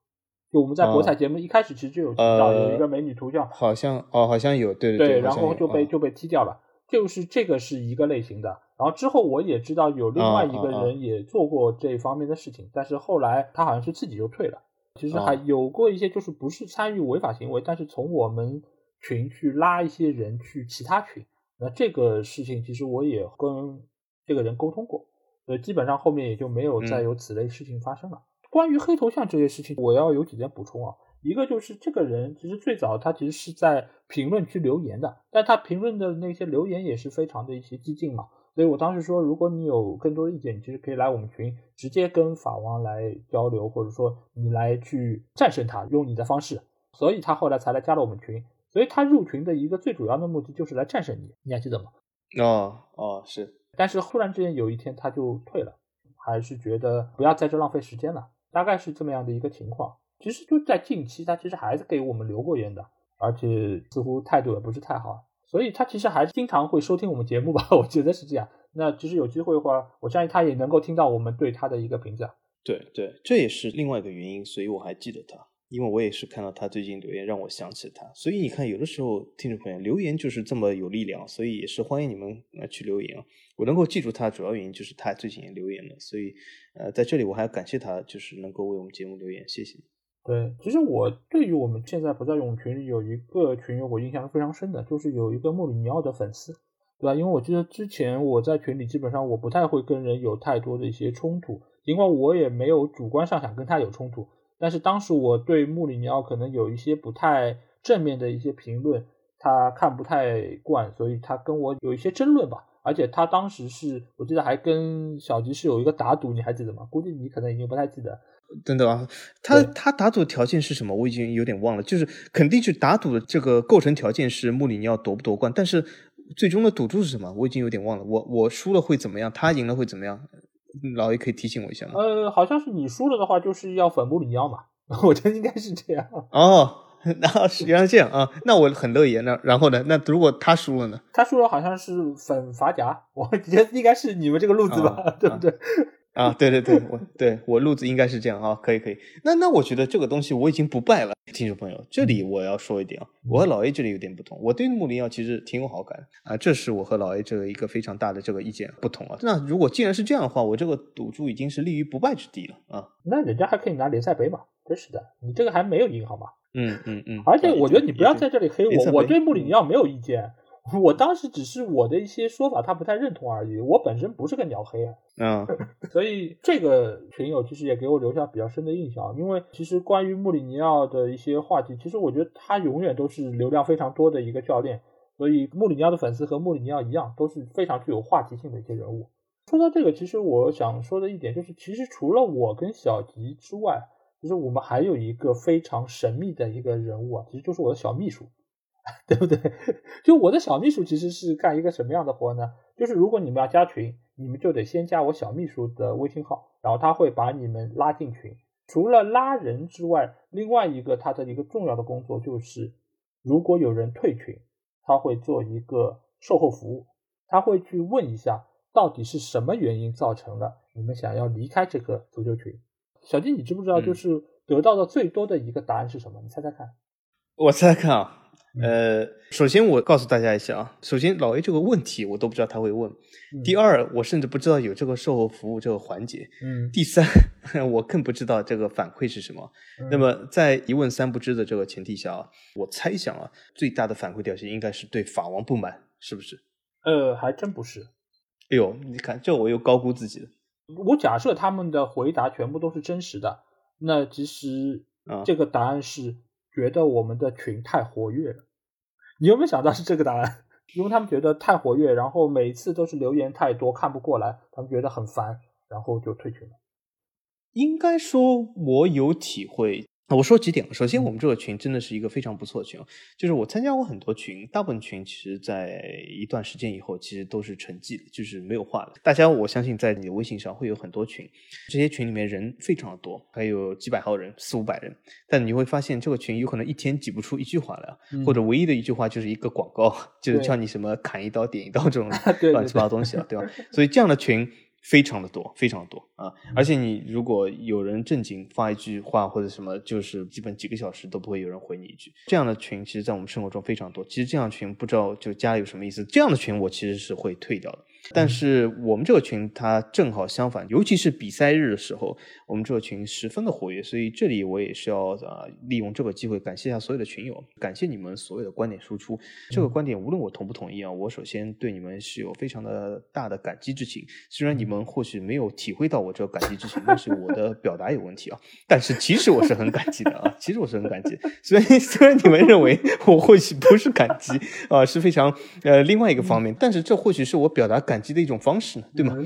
就我们在博彩节目一开始其实就有提到有一个美女头像，好像哦，好像有，对对对，然后就被就被踢掉了。就是这个是一个类型的。然后之后我也知道有另外一个人也做过这方面的事情，但是后来他好像是自己就退了。其实还有过一些，就是不是参与违法行为，但是从我们群去拉一些人去其他群，那这个事情其实我也跟这个人沟通过，所以基本上后面也就没有再有此类事情发生了。关于黑头像这些事情，我要有几点补充啊。一个就是这个人其实最早他其实是在评论区留言的，但他评论的那些留言也是非常的一些激进嘛。所以我当时说，如果你有更多的意见，你其实可以来我们群，直接跟法王来交流，或者说你来去战胜他，用你的方式。所以他后来才来加了我们群。所以他入群的一个最主要的目的就是来战胜你，你还记得吗？哦哦是。但是忽然之间有一天他就退了，还是觉得不要在这浪费时间了，大概是这么样的一个情况。其实就在近期，他其实还是给我们留过言的，而且似乎态度也不是太好。所以他其实还是经常会收听我们节目吧，我觉得是这样。那其实有机会的话，我相信他也能够听到我们对他的一个评价。对对，这也是另外一个原因，所以我还记得他，因为我也是看到他最近留言，让我想起他。所以你看，有的时候听众朋友留言就是这么有力量，所以也是欢迎你们来去留言。我能够记住他，主要原因就是他最近也留言了，所以呃，在这里我还要感谢他，就是能够为我们节目留言，谢谢。对，其实我对于我们现在不在泳群里有一个群友，我印象是非常深的，就是有一个穆里尼奥的粉丝，对吧？因为我记得之前我在群里基本上我不太会跟人有太多的一些冲突，尽管我也没有主观上想跟他有冲突，但是当时我对穆里尼奥可能有一些不太正面的一些评论，他看不太惯，所以他跟我有一些争论吧。而且他当时是我记得还跟小吉是有一个打赌，你还记得吗？估计你可能已经不太记得。等等啊，他他打赌的条件是什么？我已经有点忘了。就是肯定是打赌的这个构成条件是穆里尼奥夺不夺冠，但是最终的赌注是什么？我已经有点忘了。我我输了会怎么样？他赢了会怎么样？老爷可以提醒我一下吗？呃，好像是你输了的话，就是要粉穆里尼奥嘛。我觉得应该是这样。哦。那是原来这样啊，那我很乐意。那然后呢？那如果他输了呢？他输了好像是粉法甲，我觉得应该是你们这个路子吧，对不对？啊，对对对，我对我路子应该是这样啊，可以可以。那那我觉得这个东西我已经不败了，听众朋友，这里我要说一点啊，我和老 A 这里有点不同，我对穆里尼奥其实挺有好感啊，这是我和老 A 这个一个非常大的这个意见不同啊。那如果既然是这样的话，我这个赌注已经是立于不败之地了啊。那人家还可以拿联赛杯嘛？真是的，你这个还没有赢好吗？嗯嗯嗯，而且我觉得你不要在这里黑我，我对穆里尼奥没有意见，我当时只是我的一些说法他不太认同而已，我本身不是个鸟黑啊，嗯，所以这个群友其实也给我留下比较深的印象，因为其实关于穆里尼奥的一些话题，其实我觉得他永远都是流量非常多的一个教练，所以穆里尼奥的粉丝和穆里尼奥一样，都是非常具有话题性的一些人物。说到这个，其实我想说的一点就是，其实除了我跟小吉之外。其实我们还有一个非常神秘的一个人物啊，其实就是我的小秘书，对不对？就我的小秘书其实是干一个什么样的活呢？就是如果你们要加群，你们就得先加我小秘书的微信号，然后他会把你们拉进群。除了拉人之外，另外一个他的一个重要的工作就是，如果有人退群，他会做一个售后服务，他会去问一下到底是什么原因造成了你们想要离开这个足球群。小金，你知不知道，就是得到的最多的一个答案是什么？你猜猜看。我猜猜看啊，呃，首先我告诉大家一下啊，首先老 A 这个问题我都不知道他会问。第二，我甚至不知道有这个售后服务这个环节。嗯。第三，我更不知道这个反馈是什么。那么在一问三不知的这个前提下啊，我猜想啊，最大的反馈表现应该是对法王不满，是不是？呃，还真不是。哎呦，你看这我又高估自己了。我假设他们的回答全部都是真实的，那其实这个答案是觉得我们的群太活跃了。你有没有想到是这个答案？因为他们觉得太活跃，然后每次都是留言太多，看不过来，他们觉得很烦，然后就退群了。应该说，我有体会。我说几点首先，我们这个群真的是一个非常不错的群，就是我参加过很多群，大部分群其实在一段时间以后，其实都是沉寂的，就是没有话了。大家，我相信在你的微信上会有很多群，这些群里面人非常的多，还有几百号人，四五百人，但你会发现这个群有可能一天挤不出一句话来，或者唯一的一句话就是一个广告，就是叫你什么砍一刀点一刀这种 乱七八糟东西啊，对吧？所以这样的群。非常的多，非常的多啊！而且你如果有人正经发一句话或者什么，就是基本几个小时都不会有人回你一句。这样的群，其实，在我们生活中非常多。其实这样群不知道就加有什么意思？这样的群我其实是会退掉的。但是我们这个群它正好相反，尤其是比赛日的时候，我们这个群十分的活跃。所以这里我也是要啊利用这个机会感谢一下所有的群友，感谢你们所有的观点输出。这个观点无论我同不同意啊，我首先对你们是有非常的大的感激之情。虽然你们或许没有体会到我这个感激之情，但是我的表达有问题啊。但是其实我是很感激的啊，其实我是很感激。所以虽然你们认为我或许不是感激啊，是非常呃另外一个方面，但是这或许是我表达感。感激的一种方式呢，对吗？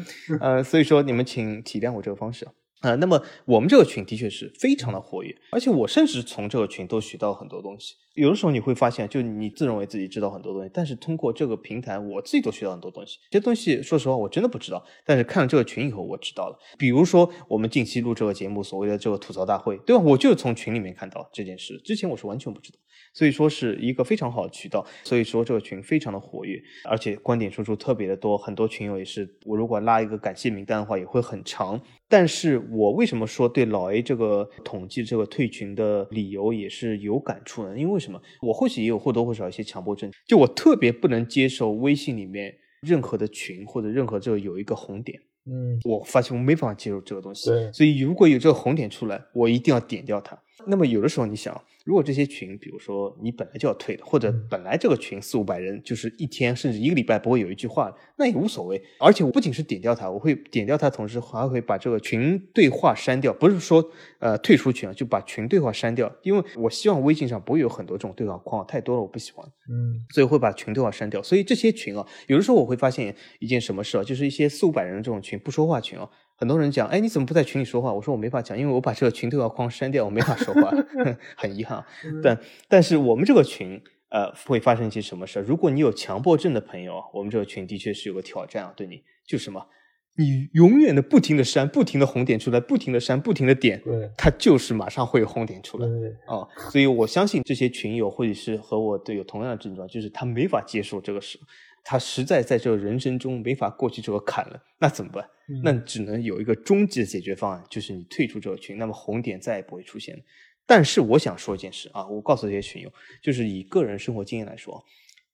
呃，所以说你们请体谅我这个方式啊。啊，那么我们这个群的确是非常的活跃，而且我甚至从这个群都学到很多东西。有的时候你会发现，就你自认为自己知道很多东西，但是通过这个平台，我自己都学到很多东西。这东西说实话我真的不知道，但是看了这个群以后，我知道了。比如说我们近期录这个节目，所谓的这个吐槽大会，对吧？我就是从群里面看到这件事，之前我是完全不知道。所以说是一个非常好的渠道，所以说这个群非常的活跃，而且观点输出特别的多，很多群友也是，我如果拉一个感谢名单的话也会很长。但是我为什么说对老 A 这个统计这个退群的理由也是有感触呢？因为什么？我或许也有或多或少一些强迫症，就我特别不能接受微信里面任何的群或者任何这个有一个红点。嗯，我发现我没办法接受这个东西。对，所以如果有这个红点出来，我一定要点掉它。那么有的时候你想，如果这些群，比如说你本来就要退的，或者本来这个群四五百人，就是一天甚至一个礼拜不会有一句话，那也无所谓。而且我不仅是点掉它，我会点掉它，同时还会把这个群对话删掉，不是说呃退出群啊，就把群对话删掉，因为我希望微信上不会有很多这种对话框，太多了我不喜欢。嗯，所以会把群对话删掉。所以这些群啊，有的时候我会发现一件什么事啊，就是一些四五百人的这种群不说话群啊。很多人讲，哎，你怎么不在群里说话？我说我没法讲，因为我把这个群对话框删掉，我没法说话 很遗憾。但但是我们这个群，呃，会发生一些什么事？如果你有强迫症的朋友，我们这个群的确是有个挑战啊，对你，就是什么？你永远的不停的删，不停的红点出来，不停的删，不停的点，对，它就是马上会有红点出来。对，哦，所以我相信这些群友或者是和我都有同样的症状，就是他没法接受这个事。他实在在这个人生中没法过去这个坎了，那怎么办？那只能有一个终极的解决方案，就是你退出这个群，那么红点再也不会出现。但是我想说一件事啊，我告诉这些群友，就是以个人生活经验来说，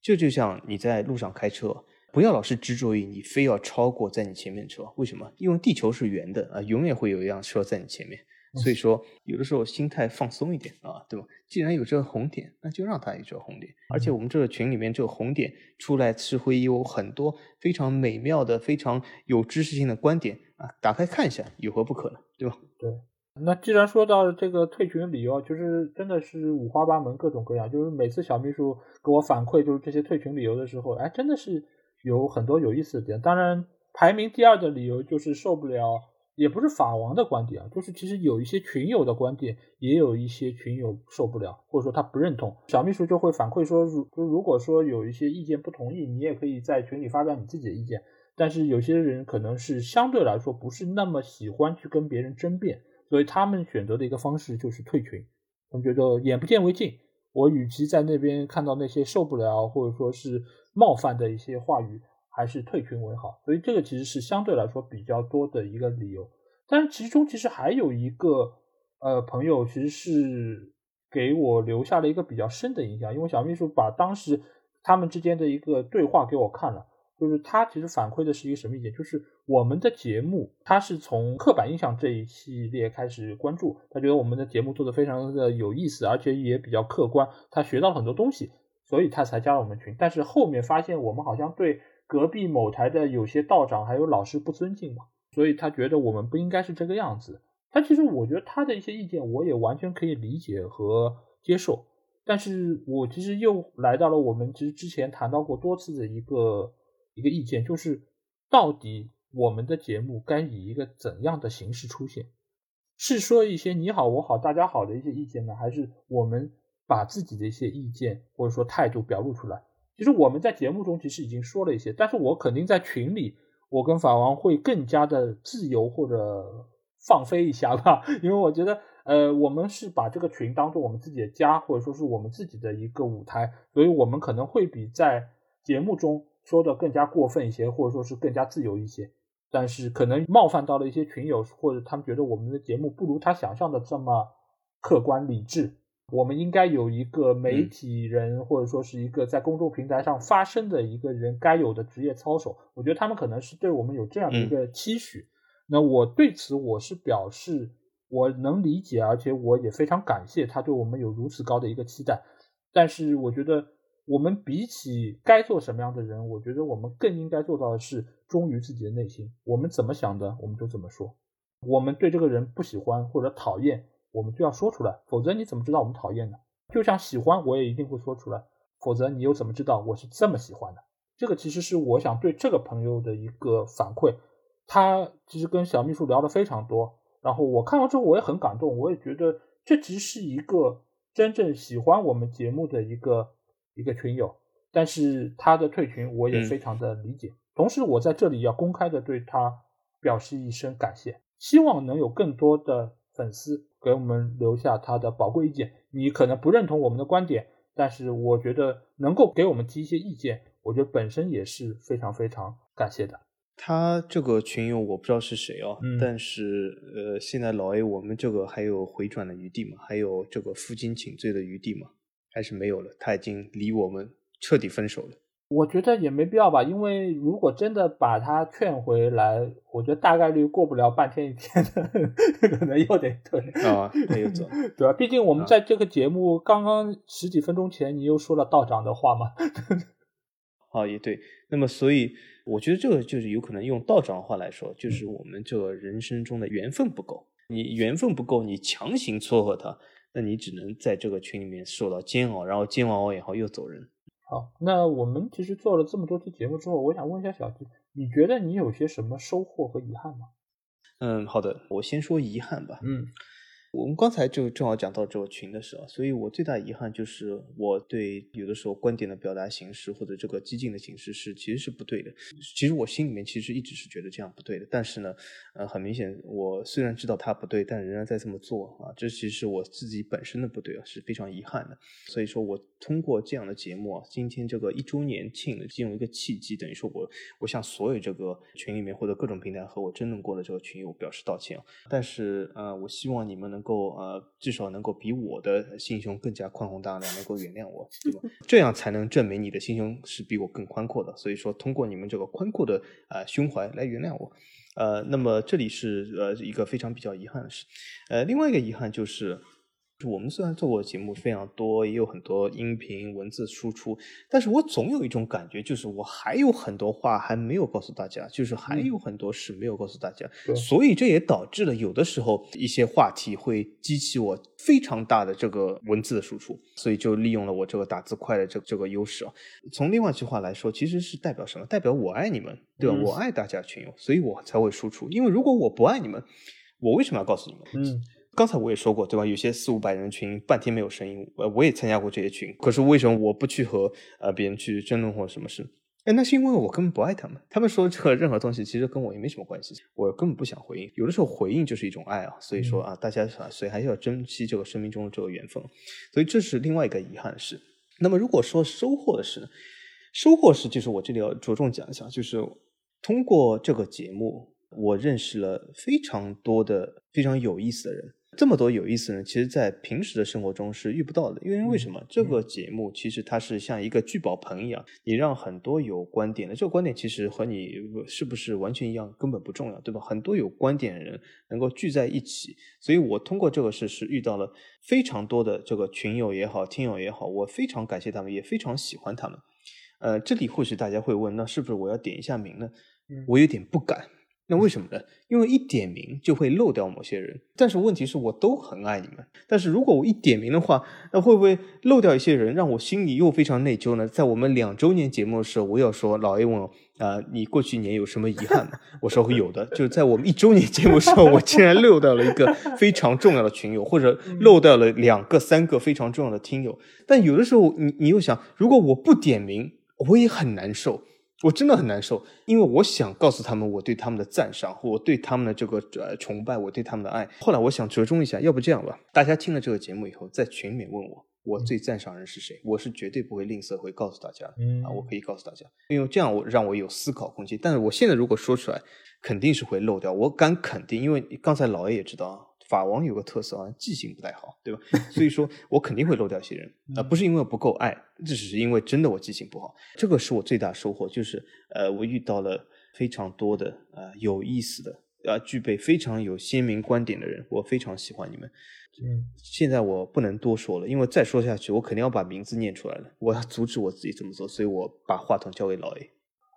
这就像你在路上开车，不要老是执着于你非要超过在你前面的车，为什么？因为地球是圆的啊，永远会有一辆车在你前面。所以说，有的时候心态放松一点啊，对吧？既然有这个红点，那就让它有这个红点。而且我们这个群里面这个红点出来是会有很多非常美妙的、非常有知识性的观点啊，打开看一下，有何不可呢？对吧？对。那既然说到这个退群理由，就是真的是五花八门、各种各样。就是每次小秘书给我反馈就是这些退群理由的时候，哎，真的是有很多有意思的点。当然，排名第二的理由就是受不了。也不是法王的观点啊，就是其实有一些群友的观点，也有一些群友受不了，或者说他不认同。小秘书就会反馈说，如如果说有一些意见不同意，你也可以在群里发表你自己的意见。但是有些人可能是相对来说不是那么喜欢去跟别人争辩，所以他们选择的一个方式就是退群。他们觉得眼不见为净，我与其在那边看到那些受不了或者说是冒犯的一些话语。还是退群为好，所以这个其实是相对来说比较多的一个理由。但是其中其实还有一个呃朋友，其实是给我留下了一个比较深的印象，因为小秘书把当时他们之间的一个对话给我看了，就是他其实反馈的是一个什么意见？就是我们的节目，他是从刻板印象这一系列开始关注，他觉得我们的节目做的非常的有意思，而且也比较客观，他学到了很多东西，所以他才加了我们群。但是后面发现我们好像对。隔壁某台的有些道长还有老师不尊敬嘛，所以他觉得我们不应该是这个样子。他其实我觉得他的一些意见我也完全可以理解和接受，但是我其实又来到了我们其实之前谈到过多次的一个一个意见，就是到底我们的节目该以一个怎样的形式出现？是说一些你好我好大家好的一些意见呢，还是我们把自己的一些意见或者说态度表露出来？其实我们在节目中其实已经说了一些，但是我肯定在群里，我跟法王会更加的自由或者放飞一下吧，因为我觉得，呃，我们是把这个群当做我们自己的家，或者说是我们自己的一个舞台，所以我们可能会比在节目中说的更加过分一些，或者说是更加自由一些，但是可能冒犯到了一些群友，或者他们觉得我们的节目不如他想象的这么客观理智。我们应该有一个媒体人，或者说是一个在公众平台上发声的一个人该有的职业操守。我觉得他们可能是对我们有这样的一个期许。那我对此我是表示我能理解，而且我也非常感谢他对我们有如此高的一个期待。但是我觉得我们比起该做什么样的人，我觉得我们更应该做到的是忠于自己的内心。我们怎么想的，我们就怎么说。我们对这个人不喜欢或者讨厌。我们就要说出来，否则你怎么知道我们讨厌呢？就像喜欢，我也一定会说出来，否则你又怎么知道我是这么喜欢的？这个其实是我想对这个朋友的一个反馈。他其实跟小秘书聊的非常多，然后我看完之后我也很感动，我也觉得这其实是一个真正喜欢我们节目的一个一个群友。但是他的退群我也非常的理解，同时我在这里要公开的对他表示一声感谢，希望能有更多的粉丝。给我们留下他的宝贵意见。你可能不认同我们的观点，但是我觉得能够给我们提一些意见，我觉得本身也是非常非常感谢的。他这个群友我不知道是谁哦，但是呃，现在老 A 我们这个还有回转的余地吗？还有这个负荆请罪的余地吗？还是没有了？他已经离我们彻底分手了。我觉得也没必要吧，因为如果真的把他劝回来，我觉得大概率过不了半天一天的，可能又得退啊，他又走，对吧？毕竟我们在这个节目刚刚十几分钟前，你又说了道长的话嘛。啊，也对。那么，所以我觉得这个就是有可能用道长的话来说，就是我们这个人生中的缘分不够。你缘分不够，你强行撮合他，那你只能在这个群里面受到煎熬，然后煎熬完以后又走人。好，那我们其实做了这么多期节目之后，我想问一下小吉，你觉得你有些什么收获和遗憾吗？嗯，好的，我先说遗憾吧。嗯。我们刚才就正好讲到这个群的时候，所以我最大遗憾就是我对有的时候观点的表达形式或者这个激进的形式是其实是不对的。其实我心里面其实一直是觉得这样不对的，但是呢，呃，很明显我虽然知道它不对，但仍然在这么做啊，这其实是我自己本身的不对啊，是非常遗憾的。所以说我通过这样的节目啊，今天这个一周年庆的进入一个契机，等于说我我向所有这个群里面或者各种平台和我争论过的这个群友表示道歉。但是呃，我希望你们能。够呃，至少能够比我的心胸更加宽宏大量，能够原谅我，对吧？这样才能证明你的心胸是比我更宽阔的。所以说，通过你们这个宽阔的呃胸怀来原谅我。呃，那么这里是呃一个非常比较遗憾的事。呃，另外一个遗憾就是。我们虽然做过节目非常多，也有很多音频文字输出，但是我总有一种感觉，就是我还有很多话还没有告诉大家，就是还有很多事没有告诉大家，所以这也导致了有的时候一些话题会激起我非常大的这个文字的输出，所以就利用了我这个打字快的这这个优势啊。从另外一句话来说，其实是代表什么？代表我爱你们，对吧？我爱大家群友，所以我才会输出。因为如果我不爱你们，我为什么要告诉你们？嗯。刚才我也说过，对吧？有些四五百人群半天没有声音，呃，我也参加过这些群。可是为什么我不去和呃别人去争论或者什么事？哎，那是因为我根本不爱他们。他们说这个任何东西其实跟我也没什么关系，我根本不想回应。有的时候回应就是一种爱啊，所以说啊，大家所以还是要珍惜这个生命中的这个缘分。所以这是另外一个遗憾的事。那么如果说收获的是？收获是就是我这里要着重讲一下，就是通过这个节目，我认识了非常多的非常有意思的人。这么多有意思呢，其实，在平时的生活中是遇不到的。因为为什么？这个节目其实它是像一个聚宝盆一样，你让很多有观点的，这个观点其实和你是不是完全一样根本不重要，对吧？很多有观点的人能够聚在一起，所以我通过这个事是遇到了非常多的这个群友也好，听友也好，我非常感谢他们，也非常喜欢他们。呃，这里或许大家会问，那是不是我要点一下名呢？我有点不敢。那为什么呢？因为一点名就会漏掉某些人。但是问题是我都很爱你们。但是如果我一点名的话，那会不会漏掉一些人，让我心里又非常内疚呢？在我们两周年节目的时候，我要说老 A 问我啊，你过去一年有什么遗憾吗？我说有的，就是在我们一周年节目时候，我竟然漏掉了一个非常重要的群友，或者漏掉了两个、三个非常重要的听友。但有的时候，你你又想，如果我不点名，我也很难受。我真的很难受，因为我想告诉他们我对他们的赞赏，或我对他们的这个呃崇拜，我对他们的爱。后来我想折中一下，要不这样吧，大家听了这个节目以后，在群里面问我，我最赞赏人是谁，我是绝对不会吝啬，会告诉大家。嗯啊，我可以告诉大家，因为这样我让我有思考空间。但是我现在如果说出来，肯定是会漏掉。我敢肯定，因为刚才老 A 也知道啊。法王有个特色啊，记性不太好，对吧？所以说我肯定会漏掉一些人啊，不是因为我不够爱，这只是因为真的我记性不好。这个是我最大收获，就是呃，我遇到了非常多的呃有意思的啊，具备非常有鲜明观点的人，我非常喜欢你们。嗯，现在我不能多说了，因为再说下去，我肯定要把名字念出来了。我要阻止我自己这么做，所以我把话筒交给老 A。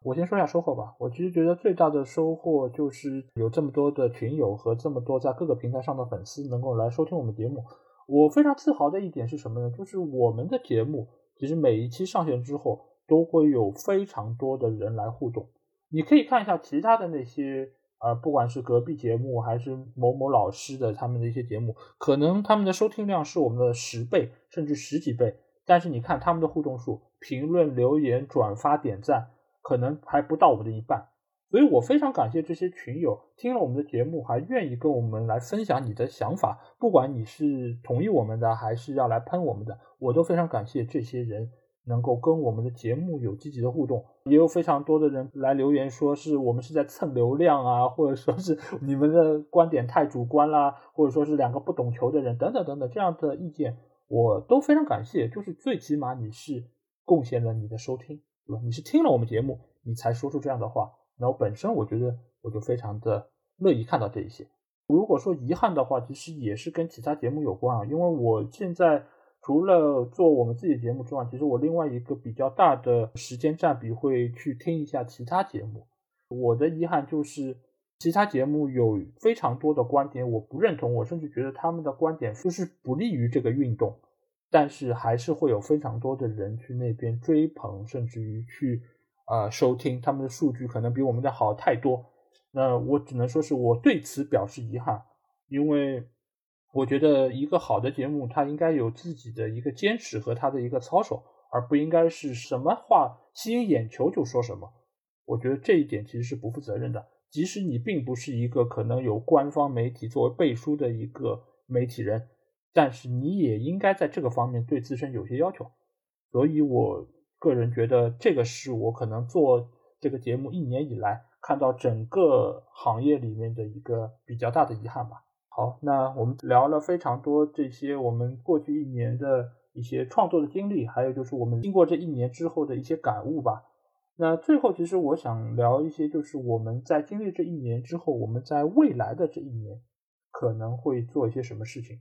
我先说一下收获吧。我其实觉得最大的收获就是有这么多的群友和这么多在各个平台上的粉丝能够来收听我们节目。我非常自豪的一点是什么呢？就是我们的节目其实每一期上线之后都会有非常多的人来互动。你可以看一下其他的那些呃，不管是隔壁节目还是某某老师的他们的一些节目，可能他们的收听量是我们的十倍甚至十几倍，但是你看他们的互动数、评论、留言、转发、点赞。可能还不到我们的一半，所以我非常感谢这些群友听了我们的节目，还愿意跟我们来分享你的想法。不管你是同意我们的，还是要来喷我们的，我都非常感谢这些人能够跟我们的节目有积极的互动。也有非常多的人来留言，说是我们是在蹭流量啊，或者说是你们的观点太主观啦，或者说是两个不懂球的人等等等等这样的意见，我都非常感谢。就是最起码你是贡献了你的收听。你是听了我们节目，你才说出这样的话。那我本身我觉得我就非常的乐意看到这一些。如果说遗憾的话，其实也是跟其他节目有关啊，因为我现在除了做我们自己的节目之外，其实我另外一个比较大的时间占比会去听一下其他节目。我的遗憾就是其他节目有非常多的观点我不认同，我甚至觉得他们的观点就是不利于这个运动，但是还是会有非常多的人去那边追捧，甚至于去啊收听，他们的数据可能比我们的好太多。那我只能说是我对此表示遗憾，因为我觉得一个好的节目，它应该有自己的一个坚持和它的一个操守，而不应该是什么话吸引眼球就说什么。我觉得这一点其实是不负责任的。即使你并不是一个可能有官方媒体作为背书的一个媒体人，但是你也应该在这个方面对自身有些要求。所以，我个人觉得这个是我可能做这个节目一年以来看到整个行业里面的一个比较大的遗憾吧。好，那我们聊了非常多这些我们过去一年的一些创作的经历，还有就是我们经过这一年之后的一些感悟吧。那最后，其实我想聊一些，就是我们在经历这一年之后，我们在未来的这一年可能会做一些什么事情。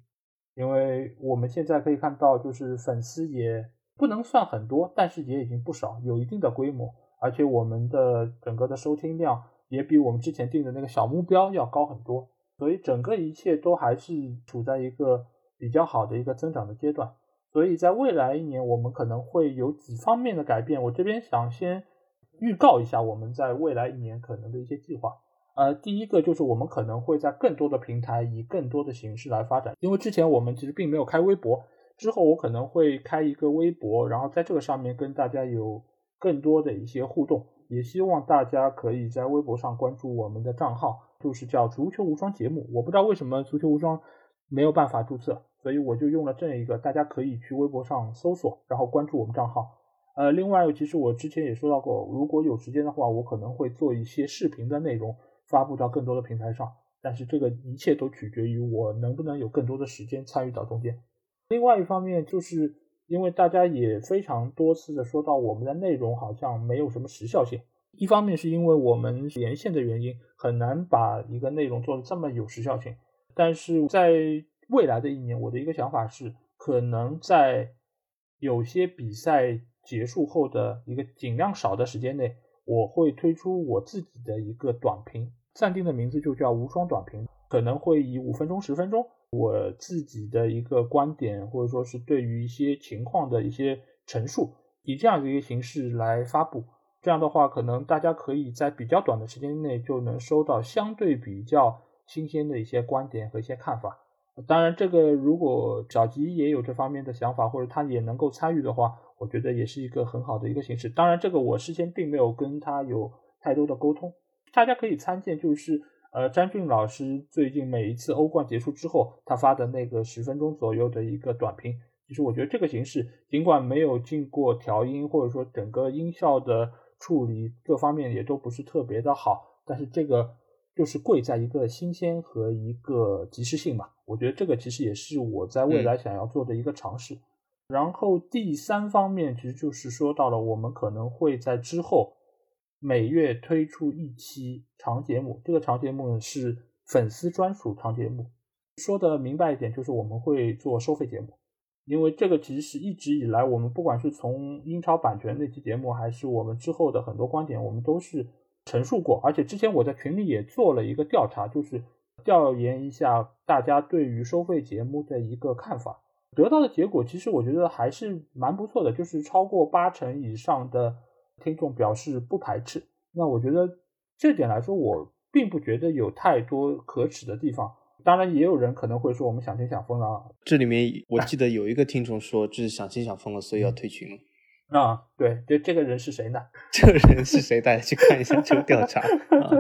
因为我们现在可以看到，就是粉丝也不能算很多，但是也已经不少，有一定的规模，而且我们的整个的收听量也比我们之前定的那个小目标要高很多，所以整个一切都还是处在一个比较好的一个增长的阶段。所以在未来一年，我们可能会有几方面的改变。我这边想先。预告一下我们在未来一年可能的一些计划。呃，第一个就是我们可能会在更多的平台以更多的形式来发展，因为之前我们其实并没有开微博，之后我可能会开一个微博，然后在这个上面跟大家有更多的一些互动，也希望大家可以在微博上关注我们的账号，就是叫足球无双节目。我不知道为什么足球无双没有办法注册，所以我就用了这一个，大家可以去微博上搜索，然后关注我们账号。呃，另外，其实我之前也说到过，如果有时间的话，我可能会做一些视频的内容发布到更多的平台上。但是这个一切都取决于我能不能有更多的时间参与到中间。另外一方面，就是因为大家也非常多次的说到我们的内容好像没有什么时效性。一方面是因为我们连线的原因，很难把一个内容做的这么有时效性。但是在未来的一年，我的一个想法是，可能在有些比赛。结束后的一个尽量少的时间内，我会推出我自己的一个短评，暂定的名字就叫无双短评，可能会以五分钟、十分钟，我自己的一个观点或者说是对于一些情况的一些陈述，以这样的一个形式来发布。这样的话，可能大家可以在比较短的时间内就能收到相对比较新鲜的一些观点和一些看法。当然，这个如果小吉也有这方面的想法，或者他也能够参与的话，我觉得也是一个很好的一个形式。当然，这个我事先并没有跟他有太多的沟通。大家可以参见，就是呃，詹俊老师最近每一次欧冠结束之后，他发的那个十分钟左右的一个短评。其实我觉得这个形式，尽管没有经过调音，或者说整个音效的处理各方面也都不是特别的好，但是这个就是贵在一个新鲜和一个及时性嘛。我觉得这个其实也是我在未来想要做的一个尝试。然后第三方面，其实就是说到了我们可能会在之后每月推出一期长节目，这个长节目呢是粉丝专属长节目。说的明白一点，就是我们会做收费节目，因为这个其实是一直以来我们不管是从英超版权那期节目，还是我们之后的很多观点，我们都是陈述过。而且之前我在群里也做了一个调查，就是调研一下大家对于收费节目的一个看法。得到的结果其实我觉得还是蛮不错的，就是超过八成以上的听众表示不排斥。那我觉得这点来说，我并不觉得有太多可耻的地方。当然，也有人可能会说我们想听想疯了。这里面我记得 有一个听众说，这是想听想疯了，所以要退群了。啊，对，对，这个人是谁呢？这个人是谁？大家去看一下这个调查 啊。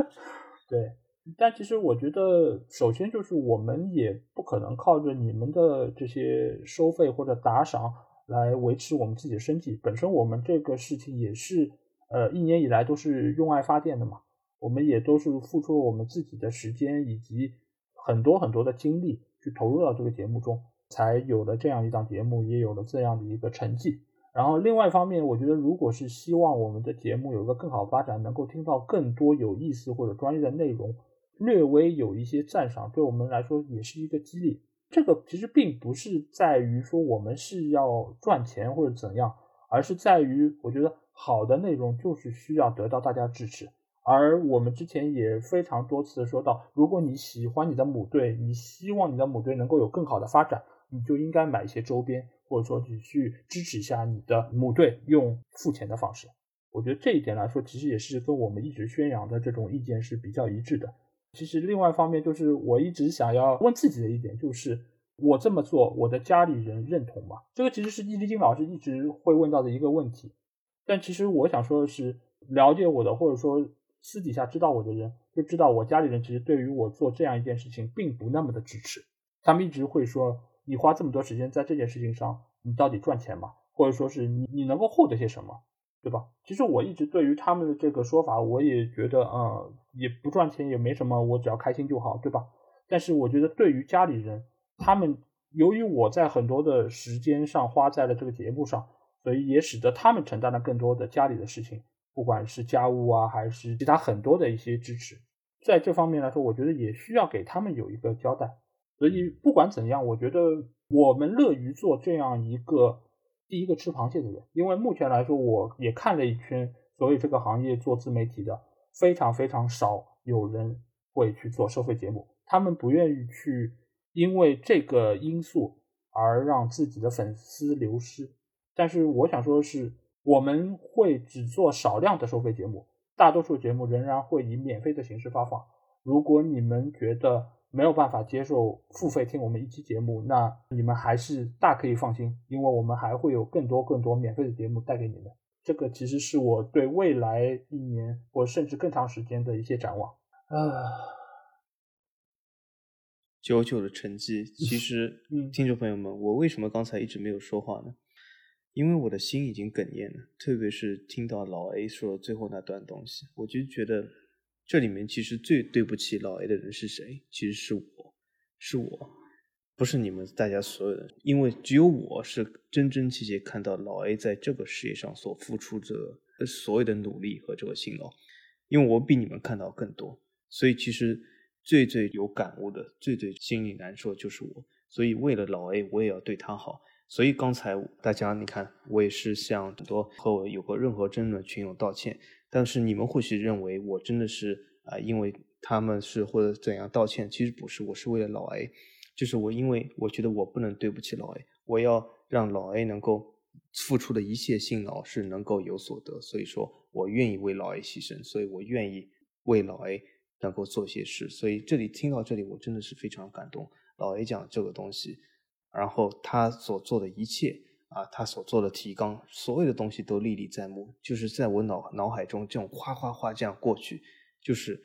对。但其实我觉得，首先就是我们也不可能靠着你们的这些收费或者打赏来维持我们自己的生计。本身我们这个事情也是，呃，一年以来都是用爱发电的嘛。我们也都是付出了我们自己的时间以及很多很多的精力去投入到这个节目中，才有了这样一档节目，也有了这样的一个成绩。然后另外一方面，我觉得如果是希望我们的节目有一个更好发展，能够听到更多有意思或者专业的内容，略微有一些赞赏，对我们来说也是一个激励。这个其实并不是在于说我们是要赚钱或者怎样，而是在于我觉得好的内容就是需要得到大家支持。而我们之前也非常多次说到，如果你喜欢你的母队，你希望你的母队能够有更好的发展，你就应该买一些周边，或者说你去支持一下你的母队，用付钱的方式。我觉得这一点来说，其实也是跟我们一直宣扬的这种意见是比较一致的。其实另外一方面就是我一直想要问自己的一点，就是我这么做，我的家里人认同吗？这个其实是易立金老师一直会问到的一个问题。但其实我想说的是，了解我的或者说。私底下知道我的人就知道，我家里人其实对于我做这样一件事情并不那么的支持。他们一直会说：“你花这么多时间在这件事情上，你到底赚钱吗？或者说是你你能够获得些什么，对吧？”其实我一直对于他们的这个说法，我也觉得，嗯，也不赚钱也没什么，我只要开心就好，对吧？但是我觉得对于家里人，他们由于我在很多的时间上花在了这个节目上，所以也使得他们承担了更多的家里的事情。不管是家务啊，还是其他很多的一些支持，在这方面来说，我觉得也需要给他们有一个交代。所以不管怎样，我觉得我们乐于做这样一个第一个吃螃蟹的人，因为目前来说，我也看了一圈，所以这个行业做自媒体的非常非常少有人会去做收费节目，他们不愿意去因为这个因素而让自己的粉丝流失。但是我想说的是。我们会只做少量的收费节目，大多数节目仍然会以免费的形式发放。如果你们觉得没有办法接受付费听我们一期节目，那你们还是大可以放心，因为我们还会有更多更多免费的节目带给你们。这个其实是我对未来一年或甚至更长时间的一些展望。啊，九九的成绩，其实，听众朋友们，我为什么刚才一直没有说话呢？因为我的心已经哽咽了，特别是听到老 A 说最后那段东西，我就觉得这里面其实最对不起老 A 的人是谁？其实是我，是我，不是你们大家所有人，因为只有我是真真切切看到老 A 在这个事业上所付出的所有的努力和这个辛劳，因为我比你们看到更多，所以其实最最有感悟的、最最心里难受就是我，所以为了老 A，我也要对他好。所以刚才大家你看，我也是向很多和我有过任何争论的群友道歉。但是你们或许认为我真的是啊，因为他们是或者怎样道歉，其实不是，我是为了老 A，就是我因为我觉得我不能对不起老 A，我要让老 A 能够付出的一切辛劳是能够有所得，所以说我愿意为老 A 牺牲，所以我愿意为老 A 能够做些事。所以这里听到这里，我真的是非常感动。老 A 讲这个东西。然后他所做的一切啊，他所做的提纲，所有的东西都历历在目，就是在我脑脑海中这种哗哗哗这样过去，就是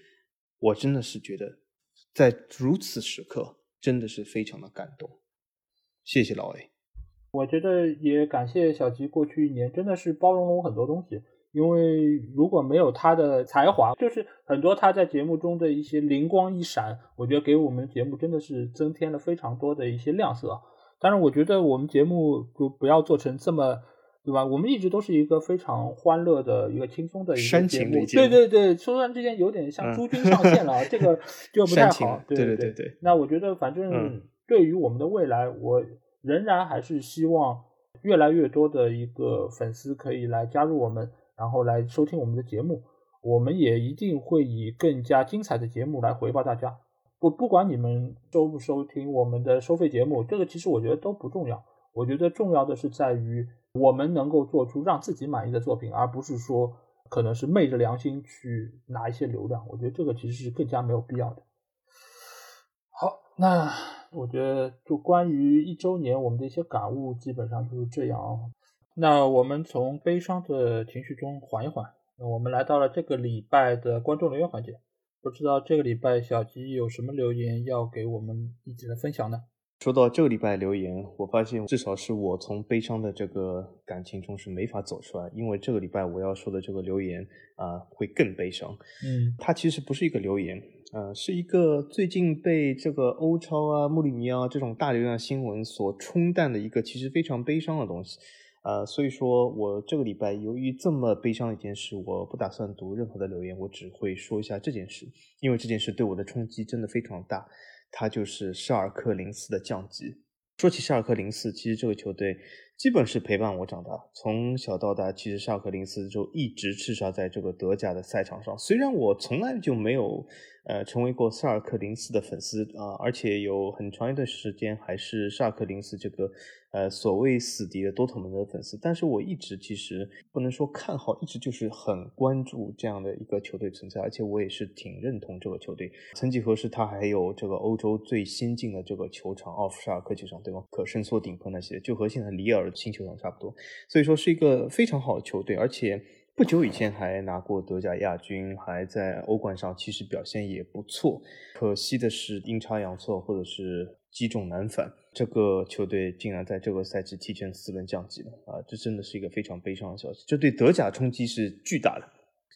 我真的是觉得在如此时刻真的是非常的感动。谢谢老 A，我觉得也感谢小吉过去一年真的是包容了我很多东西，因为如果没有他的才华，就是很多他在节目中的一些灵光一闪，我觉得给我们节目真的是增添了非常多的一些亮色。当然，我觉得我们节目就不要做成这么，对吧？我们一直都是一个非常欢乐的一个轻松的一个节目。对对对，突然之间有点像诸君上线了，这个就不太好。对对对对。那我觉得，反正对于我们的未来，我仍然还是希望越来越多的一个粉丝可以来加入我们，然后来收听我们的节目。我们也一定会以更加精彩的节目来回报大家。不不管你们收不收听我们的收费节目，这个其实我觉得都不重要。我觉得重要的是在于我们能够做出让自己满意的作品，而不是说可能是昧着良心去拿一些流量。我觉得这个其实是更加没有必要的。好，那我觉得就关于一周年我们的一些感悟，基本上就是这样。那我们从悲伤的情绪中缓一缓，那我们来到了这个礼拜的观众留言环节。不知道这个礼拜小吉有什么留言要给我们一起来分享呢？说到这个礼拜留言，我发现至少是我从悲伤的这个感情中是没法走出来，因为这个礼拜我要说的这个留言啊会更悲伤。嗯，它其实不是一个留言，呃，是一个最近被这个欧超啊、穆里尼奥这种大流量新闻所冲淡的一个其实非常悲伤的东西。呃，所以说我这个礼拜由于这么悲伤的一件事，我不打算读任何的留言，我只会说一下这件事，因为这件事对我的冲击真的非常大。他就是沙尔克零四的降级。说起沙尔克零四，其实这个球队基本是陪伴我长大，从小到大，其实沙尔克零四就一直叱咤在这个德甲的赛场上。虽然我从来就没有。呃，成为过萨尔克零四的粉丝啊，而且有很长一段时间还是萨尔克零四这个呃所谓死敌的多特蒙德粉丝。但是我一直其实不能说看好，一直就是很关注这样的一个球队存在，而且我也是挺认同这个球队。曾几何时，他还有这个欧洲最先进的这个球场奥夫沙尔克球场，对吗？可伸缩顶棚那些，就和现在里尔新球场差不多。所以说是一个非常好的球队，而且。不久以前还拿过德甲亚军，还在欧冠上其实表现也不错。可惜的是阴差阳错，或者是积重难返，这个球队竟然在这个赛季提前四轮降级了啊！这真的是一个非常悲伤的消息，这对德甲冲击是巨大的。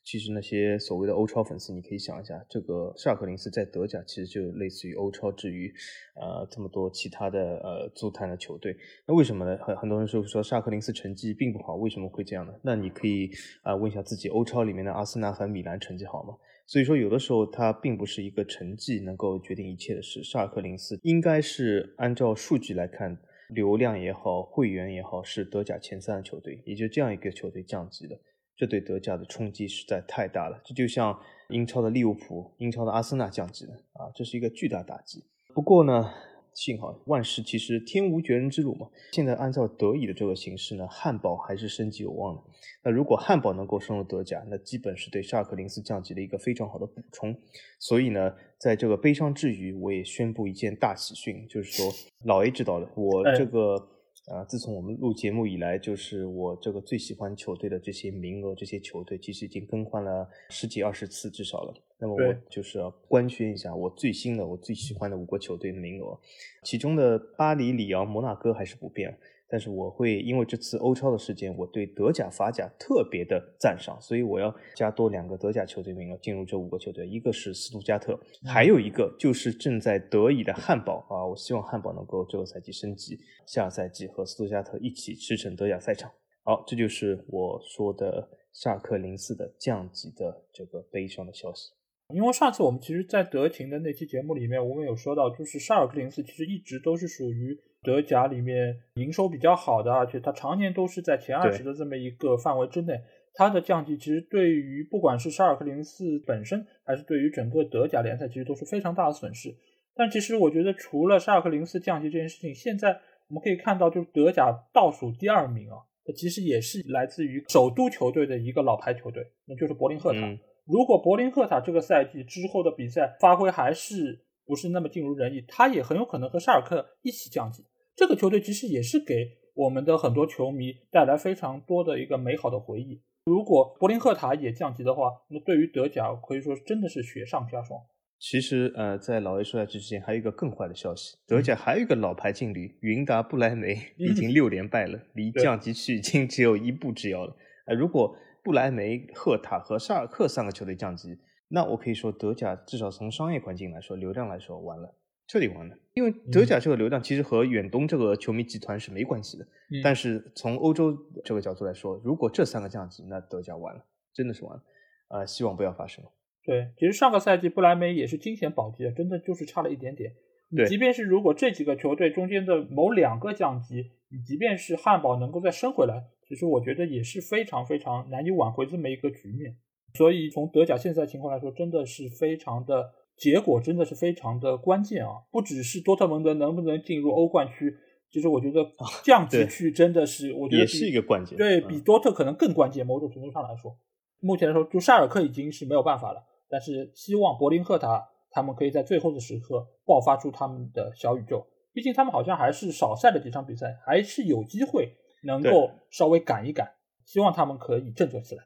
其实那些所谓的欧超粉丝，你可以想一下，这个沙克林斯在德甲其实就类似于欧超之于，呃，这么多其他的呃足坛的球队。那为什么呢？很很多人说说沙克林斯成绩并不好，为什么会这样呢？那你可以啊问一下自己，欧超里面的阿森纳和米兰成绩好吗？所以说有的时候它并不是一个成绩能够决定一切的事。沙克林斯应该是按照数据来看，流量也好，会员也好，是德甲前三的球队，也就这样一个球队降级了。这对德甲的冲击实在太大了，这就像英超的利物浦、英超的阿森纳降级了啊，这是一个巨大打击。不过呢，幸好万事其实天无绝人之路嘛。现在按照德乙的这个形式呢，汉堡还是升级有望的。那如果汉堡能够升入德甲，那基本是对沙尔克零四降级的一个非常好的补充。所以呢，在这个悲伤之余，我也宣布一件大喜讯，就是说老 A 知道了，我这个。啊，自从我们录节目以来，就是我这个最喜欢球队的这些名额，这些球队其实已经更换了十几二十次至少了。那么我就是要官宣一下我最新的、我最喜欢的五个球队的名额，其中的巴黎、里昂、摩纳哥还是不变。但是我会因为这次欧超的事件，我对德甲、法甲特别的赞赏，所以我要加多两个德甲球队名额进入这五个球队，一个是斯图加特，还有一个就是正在德乙的汉堡啊，我希望汉堡能够这个赛季升级，下赛季和斯图加特一起驰骋德甲赛场。好，这就是我说的萨克零四的降级的这个悲伤的消息。因为上次我们其实，在德勤的那期节目里面，我们有说到，就是沙尔克零四其实一直都是属于德甲里面营收比较好的，而且它常年都是在前二十的这么一个范围之内。它的降级其实对于不管是沙尔克零四本身，还是对于整个德甲联赛，其实都是非常大的损失。但其实我觉得，除了沙尔克零四降级这件事情，现在我们可以看到，就是德甲倒数第二名啊，其实也是来自于首都球队的一个老牌球队，那就是柏林赫塔。如果柏林赫塔这个赛季之后的比赛发挥还是不是那么尽如人意，他也很有可能和沙尔克一起降级。这个球队其实也是给我们的很多球迷带来非常多的一个美好的回忆。如果柏林赫塔也降级的话，那对于德甲可以说真的是雪上加霜。其实，呃，在老 A 说下去之前，还有一个更坏的消息：德甲还有一个老牌劲旅云达不莱梅已经六连败了，离降级区已经只有一步之遥了。呃，如果不莱梅、赫塔和沙尔克三个球队降级，那我可以说德甲至少从商业环境来说、流量来说完了，彻底完了。因为德甲这个流量其实和远东这个球迷集团是没关系的。但是从欧洲这个角度来说，如果这三个降级，那德甲完了，真的是完了。啊，希望不要发生。对，其实上个赛季不莱梅也是惊险保级，真的就是差了一点点。对，即便是如果这几个球队中间的某两个降级，你即便是汉堡能够再升回来。其实我觉得也是非常非常难以挽回这么一个局面，所以从德甲现在情况来说，真的是非常的结果，真的是非常的关键啊！不只是多特蒙德能不能进入欧冠区，其实我觉得降级区真的是，我觉得也是一个关键，对比多特可能更关键。某种程度上来说，目前来说，就沙尔克已经是没有办法了，但是希望柏林赫塔他们可以在最后的时刻爆发出他们的小宇宙，毕竟他们好像还是少赛了几场比赛，还是有机会。能够稍微赶一赶，希望他们可以振作起来。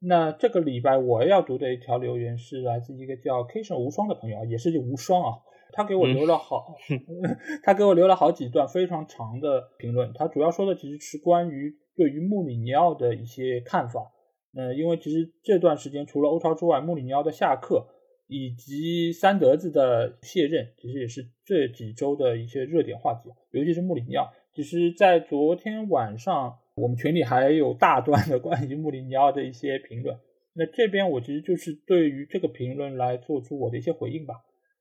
那这个礼拜我要读的一条留言是来自一个叫 K 神无双的朋友啊，也是无双啊，他给我留了好，他给我留了好几段非常长的评论。他主要说的其实是关于对于穆里尼奥的一些看法。呃，因为其实这段时间除了欧超之外，穆里尼奥的下课以及三德子的卸任，其实也是这几周的一些热点话题，尤其是穆里尼奥。其实，在昨天晚上，我们群里还有大段的关于穆里尼奥的一些评论。那这边我其实就是对于这个评论来做出我的一些回应吧。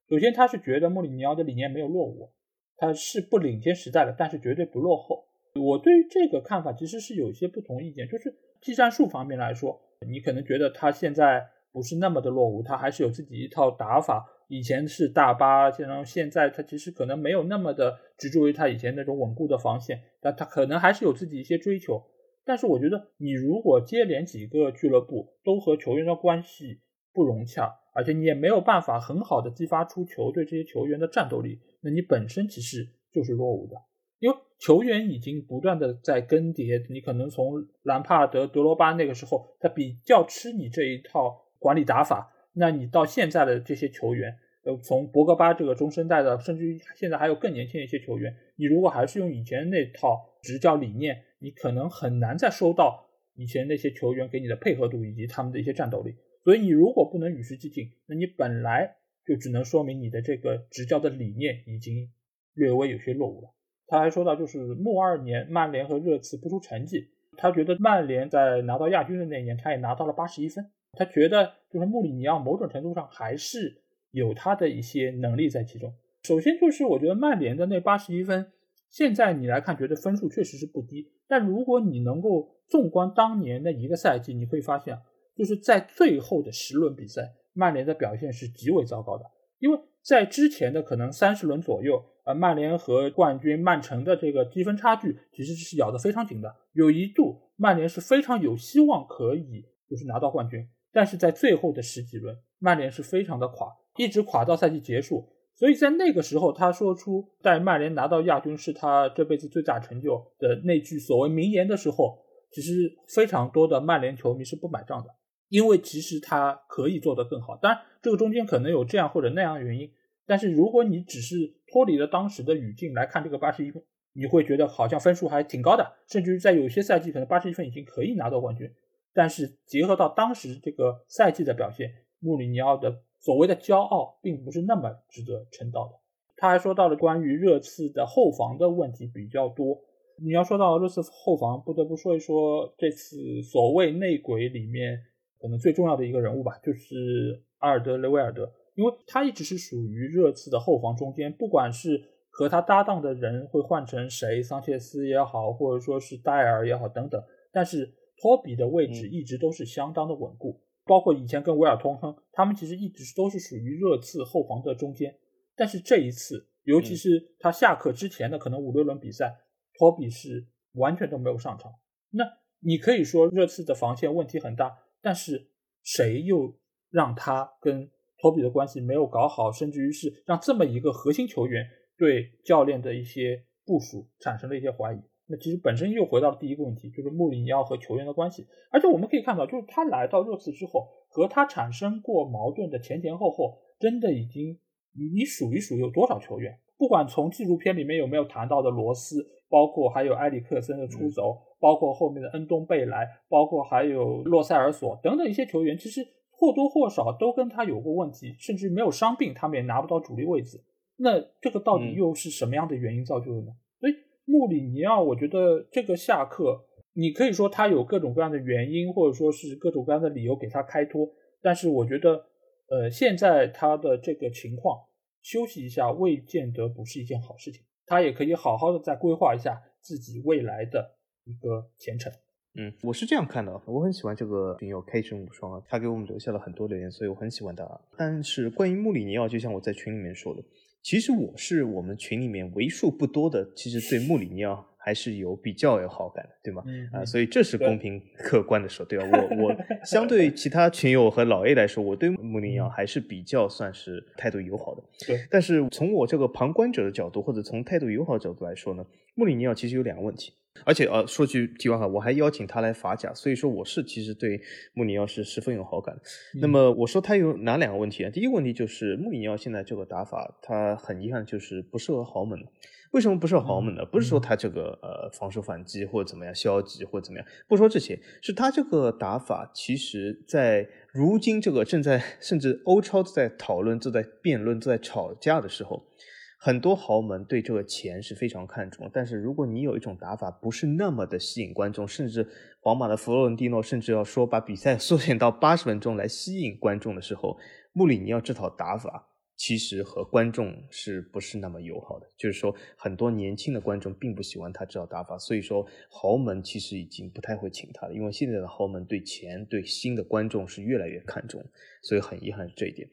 首先，他是觉得穆里尼奥的理念没有落伍，他是不领先时代的，但是绝对不落后。我对于这个看法其实是有一些不同意见，就是技战术方面来说，你可能觉得他现在不是那么的落伍，他还是有自己一套打法。以前是大巴，然后现在他其实可能没有那么的执着于他以前那种稳固的防线，但他可能还是有自己一些追求。但是我觉得，你如果接连几个俱乐部都和球员的关系不融洽，而且你也没有办法很好的激发出球队这些球员的战斗力，那你本身其实就是落伍的。因为球员已经不断的在更迭，你可能从兰帕德、德罗巴那个时候，他比较吃你这一套管理打法，那你到现在的这些球员。呃，从博格巴这个中生代的，甚至于现在还有更年轻的一些球员，你如果还是用以前那套执教理念，你可能很难再收到以前那些球员给你的配合度以及他们的一些战斗力。所以你如果不能与时俱进，那你本来就只能说明你的这个执教的理念已经略微有些落伍了。他还说到，就是末二年曼联和热刺不出成绩，他觉得曼联在拿到亚军的那一年，他也拿到了八十一分，他觉得就是穆里尼奥某种程度上还是。有他的一些能力在其中。首先就是我觉得曼联的那八十一分，现在你来看觉得分数确实是不低。但如果你能够纵观当年那一个赛季，你会发现，就是在最后的十轮比赛，曼联的表现是极为糟糕的。因为在之前的可能三十轮左右，呃，曼联和冠军曼城的这个积分差距其实是咬得非常紧的。有一度曼联是非常有希望可以就是拿到冠军，但是在最后的十几轮，曼联是非常的垮。一直垮到赛季结束，所以在那个时候，他说出带曼联拿到亚军是他这辈子最大成就的那句所谓名言的时候，其实非常多的曼联球迷是不买账的，因为其实他可以做得更好。当然，这个中间可能有这样或者那样的原因，但是如果你只是脱离了当时的语境来看这个八十一分，你会觉得好像分数还挺高的，甚至于在有些赛季可能八十一分已经可以拿到冠军。但是结合到当时这个赛季的表现，穆里尼奥的。所谓的骄傲并不是那么值得称道的。他还说到了关于热刺的后防的问题比较多。你要说到热刺后防，不得不说一说这次所谓内鬼里面可能最重要的一个人物吧，就是阿尔德雷维尔德，因为他一直是属于热刺的后防中间，不管是和他搭档的人会换成谁，桑切斯也好，或者说是戴尔也好等等，但是托比的位置一直都是相当的稳固。包括以前跟维尔通亨，他们其实一直都是属于热刺后防的中间，但是这一次，尤其是他下课之前的可能五六轮比赛，托比是完全都没有上场。那你可以说热刺的防线问题很大，但是谁又让他跟托比的关系没有搞好，甚至于是让这么一个核心球员对教练的一些部署产生了一些怀疑？那其实本身又回到了第一个问题，就是穆里尼奥和球员的关系。而且我们可以看到，就是他来到热刺之后，和他产生过矛盾的前前后后，真的已经你你数一数有多少球员？不管从纪录片里面有没有谈到的罗斯，包括还有埃里克森的出走，包括后面的恩东贝莱，包括还有洛塞尔索等等一些球员，其实或多或少都跟他有过问题，甚至没有伤病，他们也拿不到主力位置。那这个到底又是什么样的原因造就的呢？穆里尼奥，我觉得这个下课，你可以说他有各种各样的原因，或者说是各种各样的理由给他开脱。但是我觉得，呃，现在他的这个情况，休息一下未见得不是一件好事情。他也可以好好的再规划一下自己未来的一个前程。嗯，我是这样看的，我很喜欢这个群友 K 神无双啊，他给我们留下了很多留言，所以我很喜欢他。但是关于穆里尼奥，就像我在群里面说的。其实我是我们群里面为数不多的，其实对穆里尼奥还是有比较有好感的，对吗？啊，所以这是公平客观的说，对吧？我我 相对其他群友和老 A 来说，我对穆里尼奥还是比较算是态度友好的。对，但是从我这个旁观者的角度，或者从态度友好角度来说呢，穆里尼奥其实有两个问题。而且呃，说句题外话，我还邀请他来法甲，所以说我是其实对穆里尼奥是十分有好感的。那么我说他有哪两个问题啊？第一个问题就是穆里尼奥现在这个打法，他很遗憾就是不适合豪门。为什么不适合豪门呢？不是说他这个呃防守反击或者怎么样消极或者怎么样，不说这些，是他这个打法，其实在如今这个正在甚至欧超都在讨论、都在辩论、都在吵架的时候。很多豪门对这个钱是非常看重，但是如果你有一种打法不是那么的吸引观众，甚至皇马的弗洛伦蒂诺甚至要说把比赛 缩减到八十分钟来吸引观众的时候，穆里尼奥这套打法。其实和观众是不是那么友好的？就是说，很多年轻的观众并不喜欢他这套打法，所以说豪门其实已经不太会请他了，因为现在的豪门对钱、对新的观众是越来越看重，所以很遗憾是这一点。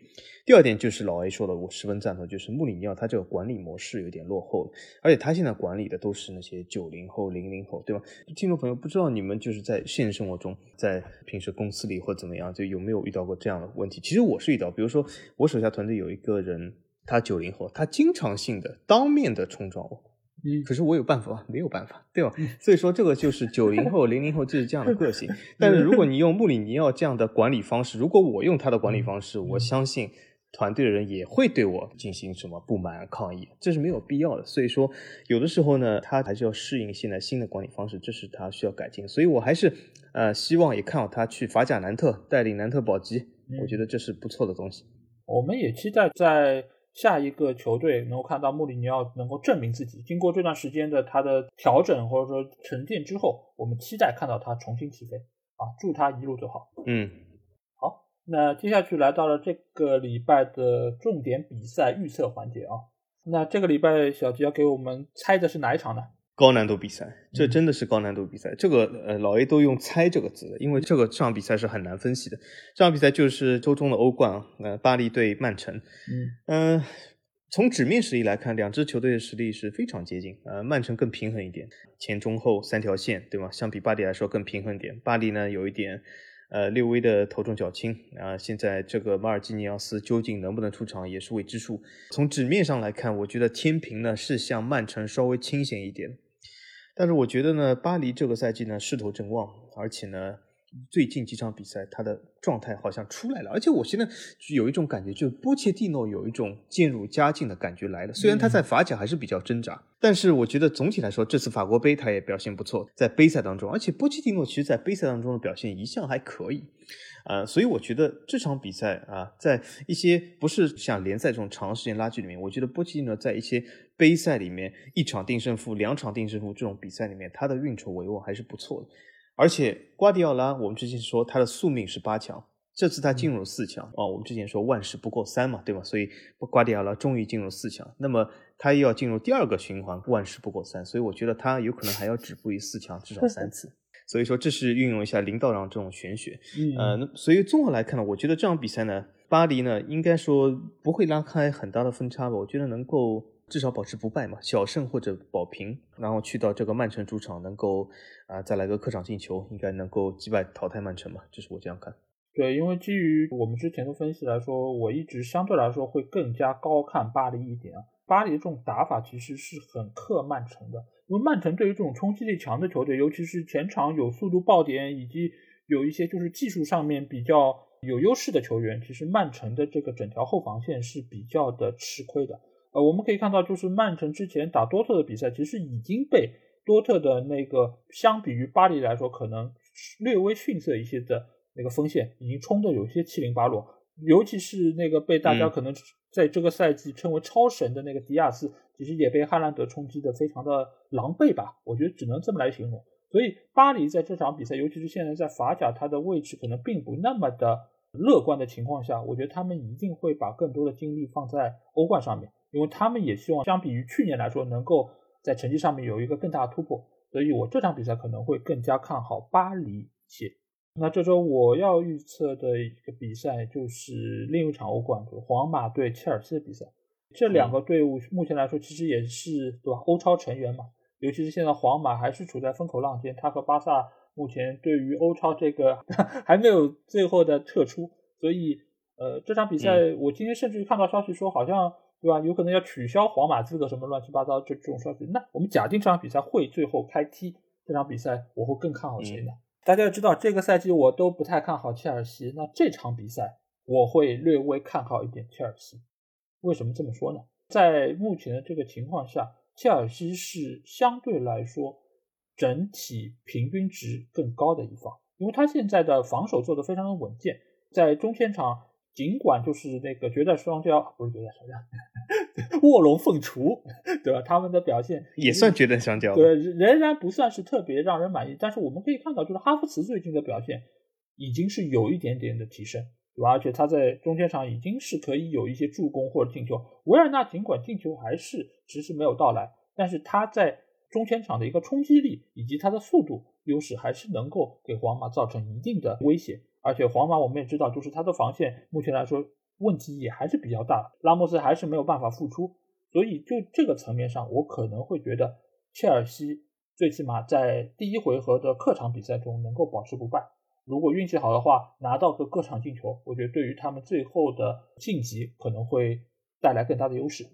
第二点就是老 A 说的，我十分赞同，就是穆里尼奥他这个管理模式有点落后了，而且他现在管理的都是那些九零后、零零后，对吧？听众朋友，不知道你们就是在现实生活中，在平时公司里或怎么样，就有没有遇到过这样的问题？其实我是遇到，比如说我手下团队有一个人，他九零后，他经常性的当面的冲撞我。嗯，可是我有办法吗？没有办法，对吧？所以说这个就是九零后、零零后就是这样的个性。但是如果你用穆里尼奥这样的管理方式，如果我用他的管理方式，我相信团队的人也会对我进行什么不满抗议，这是没有必要的。所以说，有的时候呢，他还是要适应现在新的管理方式，这是他需要改进。所以我还是呃希望也看好他去法甲南特带领南特保级，我觉得这是不错的东西。我们也期待在。下一个球队能够看到穆里尼奥能够证明自己，经过这段时间的他的调整或者说沉淀之后，我们期待看到他重新起飞啊！祝他一路走好。嗯，好，那接下去来到了这个礼拜的重点比赛预测环节啊。那这个礼拜小吉要给我们猜的是哪一场呢？高难度比赛，这真的是高难度比赛。这个呃，老 A 都用“猜”这个字，因为这个这场比赛是很难分析的。这场比赛就是周中的欧冠，呃，巴黎对曼城。嗯嗯，从纸面实力来看，两支球队的实力是非常接近。呃，曼城更平衡一点，前中后三条线，对吗？相比巴黎来说更平衡点。巴黎呢，有一点。呃，略微的头重脚轻啊，现在这个马尔基尼奥斯究竟能不能出场也是未知数。从纸面上来看，我觉得天平呢是向曼城稍微倾斜一点，但是我觉得呢，巴黎这个赛季呢势头正旺，而且呢。最近几场比赛，他的状态好像出来了，而且我现在有一种感觉，就是波切蒂诺有一种渐入佳境的感觉来了。虽然他在法甲还是比较挣扎，但是我觉得总体来说，这次法国杯他也表现不错，在杯赛当中，而且波切蒂诺其实在杯赛当中的表现一向还可以，呃，所以我觉得这场比赛啊，在一些不是像联赛这种长时间拉锯里面，我觉得波切蒂诺在一些杯赛里面一场定胜负、两场定胜负这种比赛里面，他的运筹帷幄还是不错的。而且瓜迪奥拉，我们之前说他的宿命是八强，这次他进入四强啊。我们之前说万事不过三嘛，对吧？所以瓜迪奥拉终于进入四强，那么他又要进入第二个循环，万事不过三，所以我觉得他有可能还要止步于四强至少三次。所以说这是运用一下林道长这种玄学，呃，那所以综合来看呢，我觉得这场比赛呢，巴黎呢应该说不会拉开很大的分差吧，我觉得能够。至少保持不败嘛，小胜或者保平，然后去到这个曼城主场，能够啊再来个客场进球，应该能够击败淘汰曼城嘛，这是我这样看。对，因为基于我们之前的分析来说，我一直相对来说会更加高看巴黎一点啊。巴黎这种打法其实是很克曼城的，因为曼城对于这种冲击力强的球队，尤其是前场有速度爆点以及有一些就是技术上面比较有优势的球员，其实曼城的这个整条后防线是比较的吃亏的。呃，我们可以看到，就是曼城之前打多特的比赛，其实已经被多特的那个相比于巴黎来说，可能略微逊色一些的那个锋线，已经冲的有些七零八落。尤其是那个被大家可能在这个赛季称为超神的那个迪亚斯，其实也被哈兰德冲击的非常的狼狈吧？我觉得只能这么来形容。所以巴黎在这场比赛，尤其是现在在法甲，它的位置可能并不那么的乐观的情况下，我觉得他们一定会把更多的精力放在欧冠上面。因为他们也希望相比于去年来说，能够在成绩上面有一个更大的突破，所以我这场比赛可能会更加看好巴黎且。那这周我要预测的一个比赛就是另一场欧冠，就是皇马对切尔西的比赛。这两个队伍目前来说其实也是对吧？欧超成员嘛，尤其是现在皇马还是处在风口浪尖，他和巴萨目前对于欧超这个 还没有最后的撤出，所以呃这场比赛我今天甚至看到消息说好像。对吧？有可能要取消皇马资格，什么乱七八糟这这种消息。那我们假定这场比赛会最后开踢，这场比赛我会更看好谁呢？大家要知道，这个赛季我都不太看好切尔西。那这场比赛我会略微看好一点切尔西。为什么这么说呢？在目前的这个情况下，切尔西是相对来说整体平均值更高的一方，因为他现在的防守做得非常的稳健，在中前场。尽管就是那个绝代双骄，不是绝代双骄，卧龙凤雏，对吧？他们的表现也算绝等相交。对，仍然不算是特别让人满意。但是我们可以看到，就是哈弗茨最近的表现已经是有一点点的提升，对吧？而且他在中间场已经是可以有一些助攻或者进球。维尔纳尽管进球还是迟迟没有到来，但是他在中前场的一个冲击力以及他的速度优势，还是能够给皇马造成一定的威胁。而且皇马我们也知道，就是他的防线目前来说。问题也还是比较大，拉莫斯还是没有办法复出，所以就这个层面上，我可能会觉得切尔西最起码在第一回合的客场比赛中能够保持不败。如果运气好的话，拿到个客场进球，我觉得对于他们最后的晋级可能会带来更大的优势。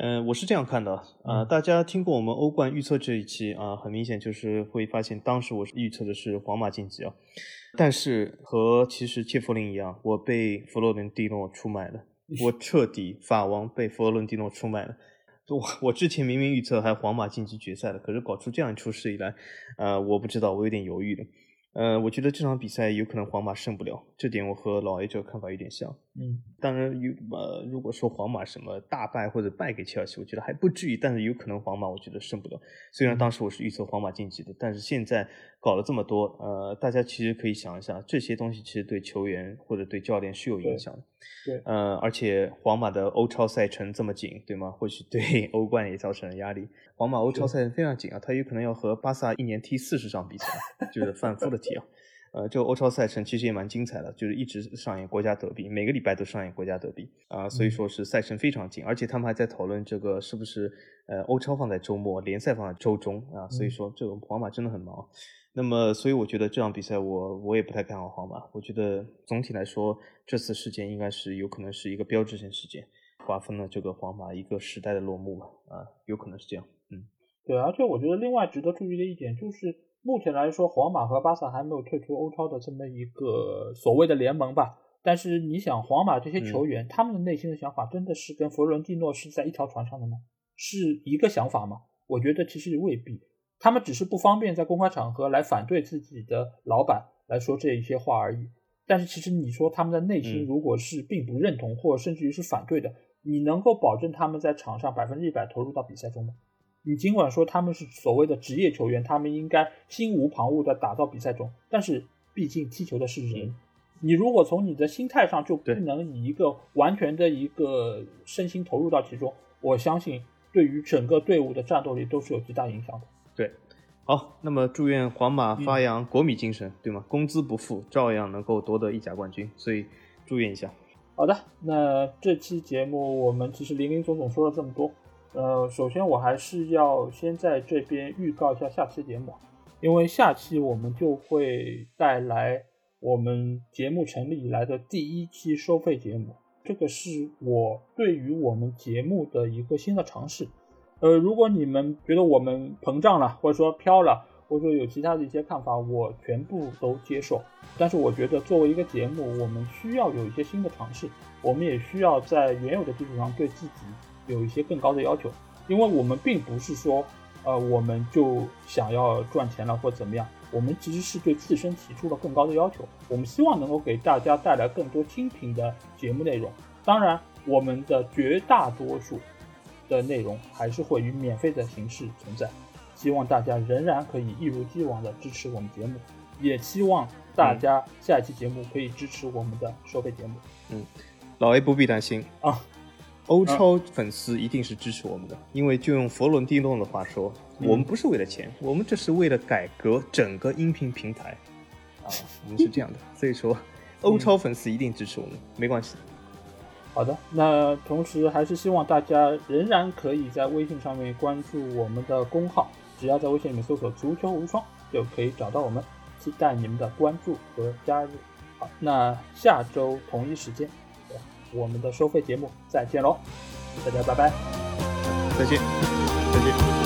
嗯，我是这样看的啊。大家听过我们欧冠预测这一期啊，很明显就是会发现，当时我是预测的是皇马晋级啊。但是和其实切弗林一样，我被佛罗伦蒂诺出卖了，我彻底法王被佛罗伦蒂诺出卖了。我我之前明明预测还皇马晋级决赛的，可是搞出这样一出事以来，呃，我不知道，我有点犹豫了。呃，我觉得这场比赛有可能皇马胜不了，这点我和老 A 这个看法有点像。嗯，当然有呃，如果说皇马什么大败或者败给切尔西，我觉得还不至于，但是有可能皇马我觉得胜不了。虽然当时我是预测皇马晋级的，但是现在搞了这么多，呃，大家其实可以想一下，这些东西其实对球员或者对教练是有影响的。对，呃，而且皇马的欧超赛程这么紧，对吗？或许对 欧冠也造成了压力。皇马欧超赛程非常紧啊，他有可能要和巴萨一年踢四十场比赛，就是反复的踢啊。呃，这个欧超赛程其实也蛮精彩的，就是一直上演国家德比，每个礼拜都上演国家德比。啊，所以说是赛程非常紧，而且他们还在讨论这个是不是呃欧超放在周末，联赛放在周中啊，所以说这个皇马真的很忙。那么，所以我觉得这场比赛我我也不太看好皇马，我觉得总体来说这次事件应该是有可能是一个标志性事件，划分了这个皇马一个时代的落幕吧，啊，有可能是这样，嗯，对，而且我觉得另外值得注意的一点就是。目前来说，皇马和巴萨还没有退出欧超的这么一个所谓的联盟吧。但是你想，皇马这些球员，他们的内心的想法真的是跟佛罗伦蒂诺是在一条船上的吗？是一个想法吗？我觉得其实未必，他们只是不方便在公开场合来反对自己的老板来说这一些话而已。但是其实你说他们的内心如果是并不认同，或者甚至于是反对的，你能够保证他们在场上百分之一百投入到比赛中吗？你尽管说他们是所谓的职业球员，他们应该心无旁骛地打到比赛中，但是毕竟踢球的是人，你如果从你的心态上就不能以一个完全的一个身心投入到其中，我相信对于整个队伍的战斗力都是有极大影响的。对，好，那么祝愿皇马发扬国米精神，对吗？工资不付，照样能够夺得意甲冠军，所以祝愿一下。好的，那这期节目我们其实林林总总说了这么多。呃，首先我还是要先在这边预告一下下期节目，因为下期我们就会带来我们节目成立以来的第一期收费节目，这个是我对于我们节目的一个新的尝试。呃，如果你们觉得我们膨胀了，或者说飘了，或者说有其他的一些看法，我全部都接受。但是我觉得作为一个节目，我们需要有一些新的尝试，我们也需要在原有的基础上对自己。有一些更高的要求，因为我们并不是说，呃，我们就想要赚钱了或怎么样，我们其实是对自身提出了更高的要求。我们希望能够给大家带来更多精品的节目内容。当然，我们的绝大多数的内容还是会以免费的形式存在。希望大家仍然可以一如既往的支持我们节目，也希望大家下一期节目可以支持我们的收费节目。嗯，老 A 不必担心啊。欧超粉丝一定是支持我们的，因为就用佛伦蒂诺的话说，我们不是为了钱，我们这是为了改革整个音频平台啊，我们是这样的，所以说欧超粉丝一定支持我们，没关系。好的，那同时还是希望大家仍然可以在微信上面关注我们的公号，只要在微信里面搜索“足球无双”就可以找到我们，期待你们的关注和加入。好，那下周同一时间。我们的收费节目再见喽，大家拜拜，再见，再见。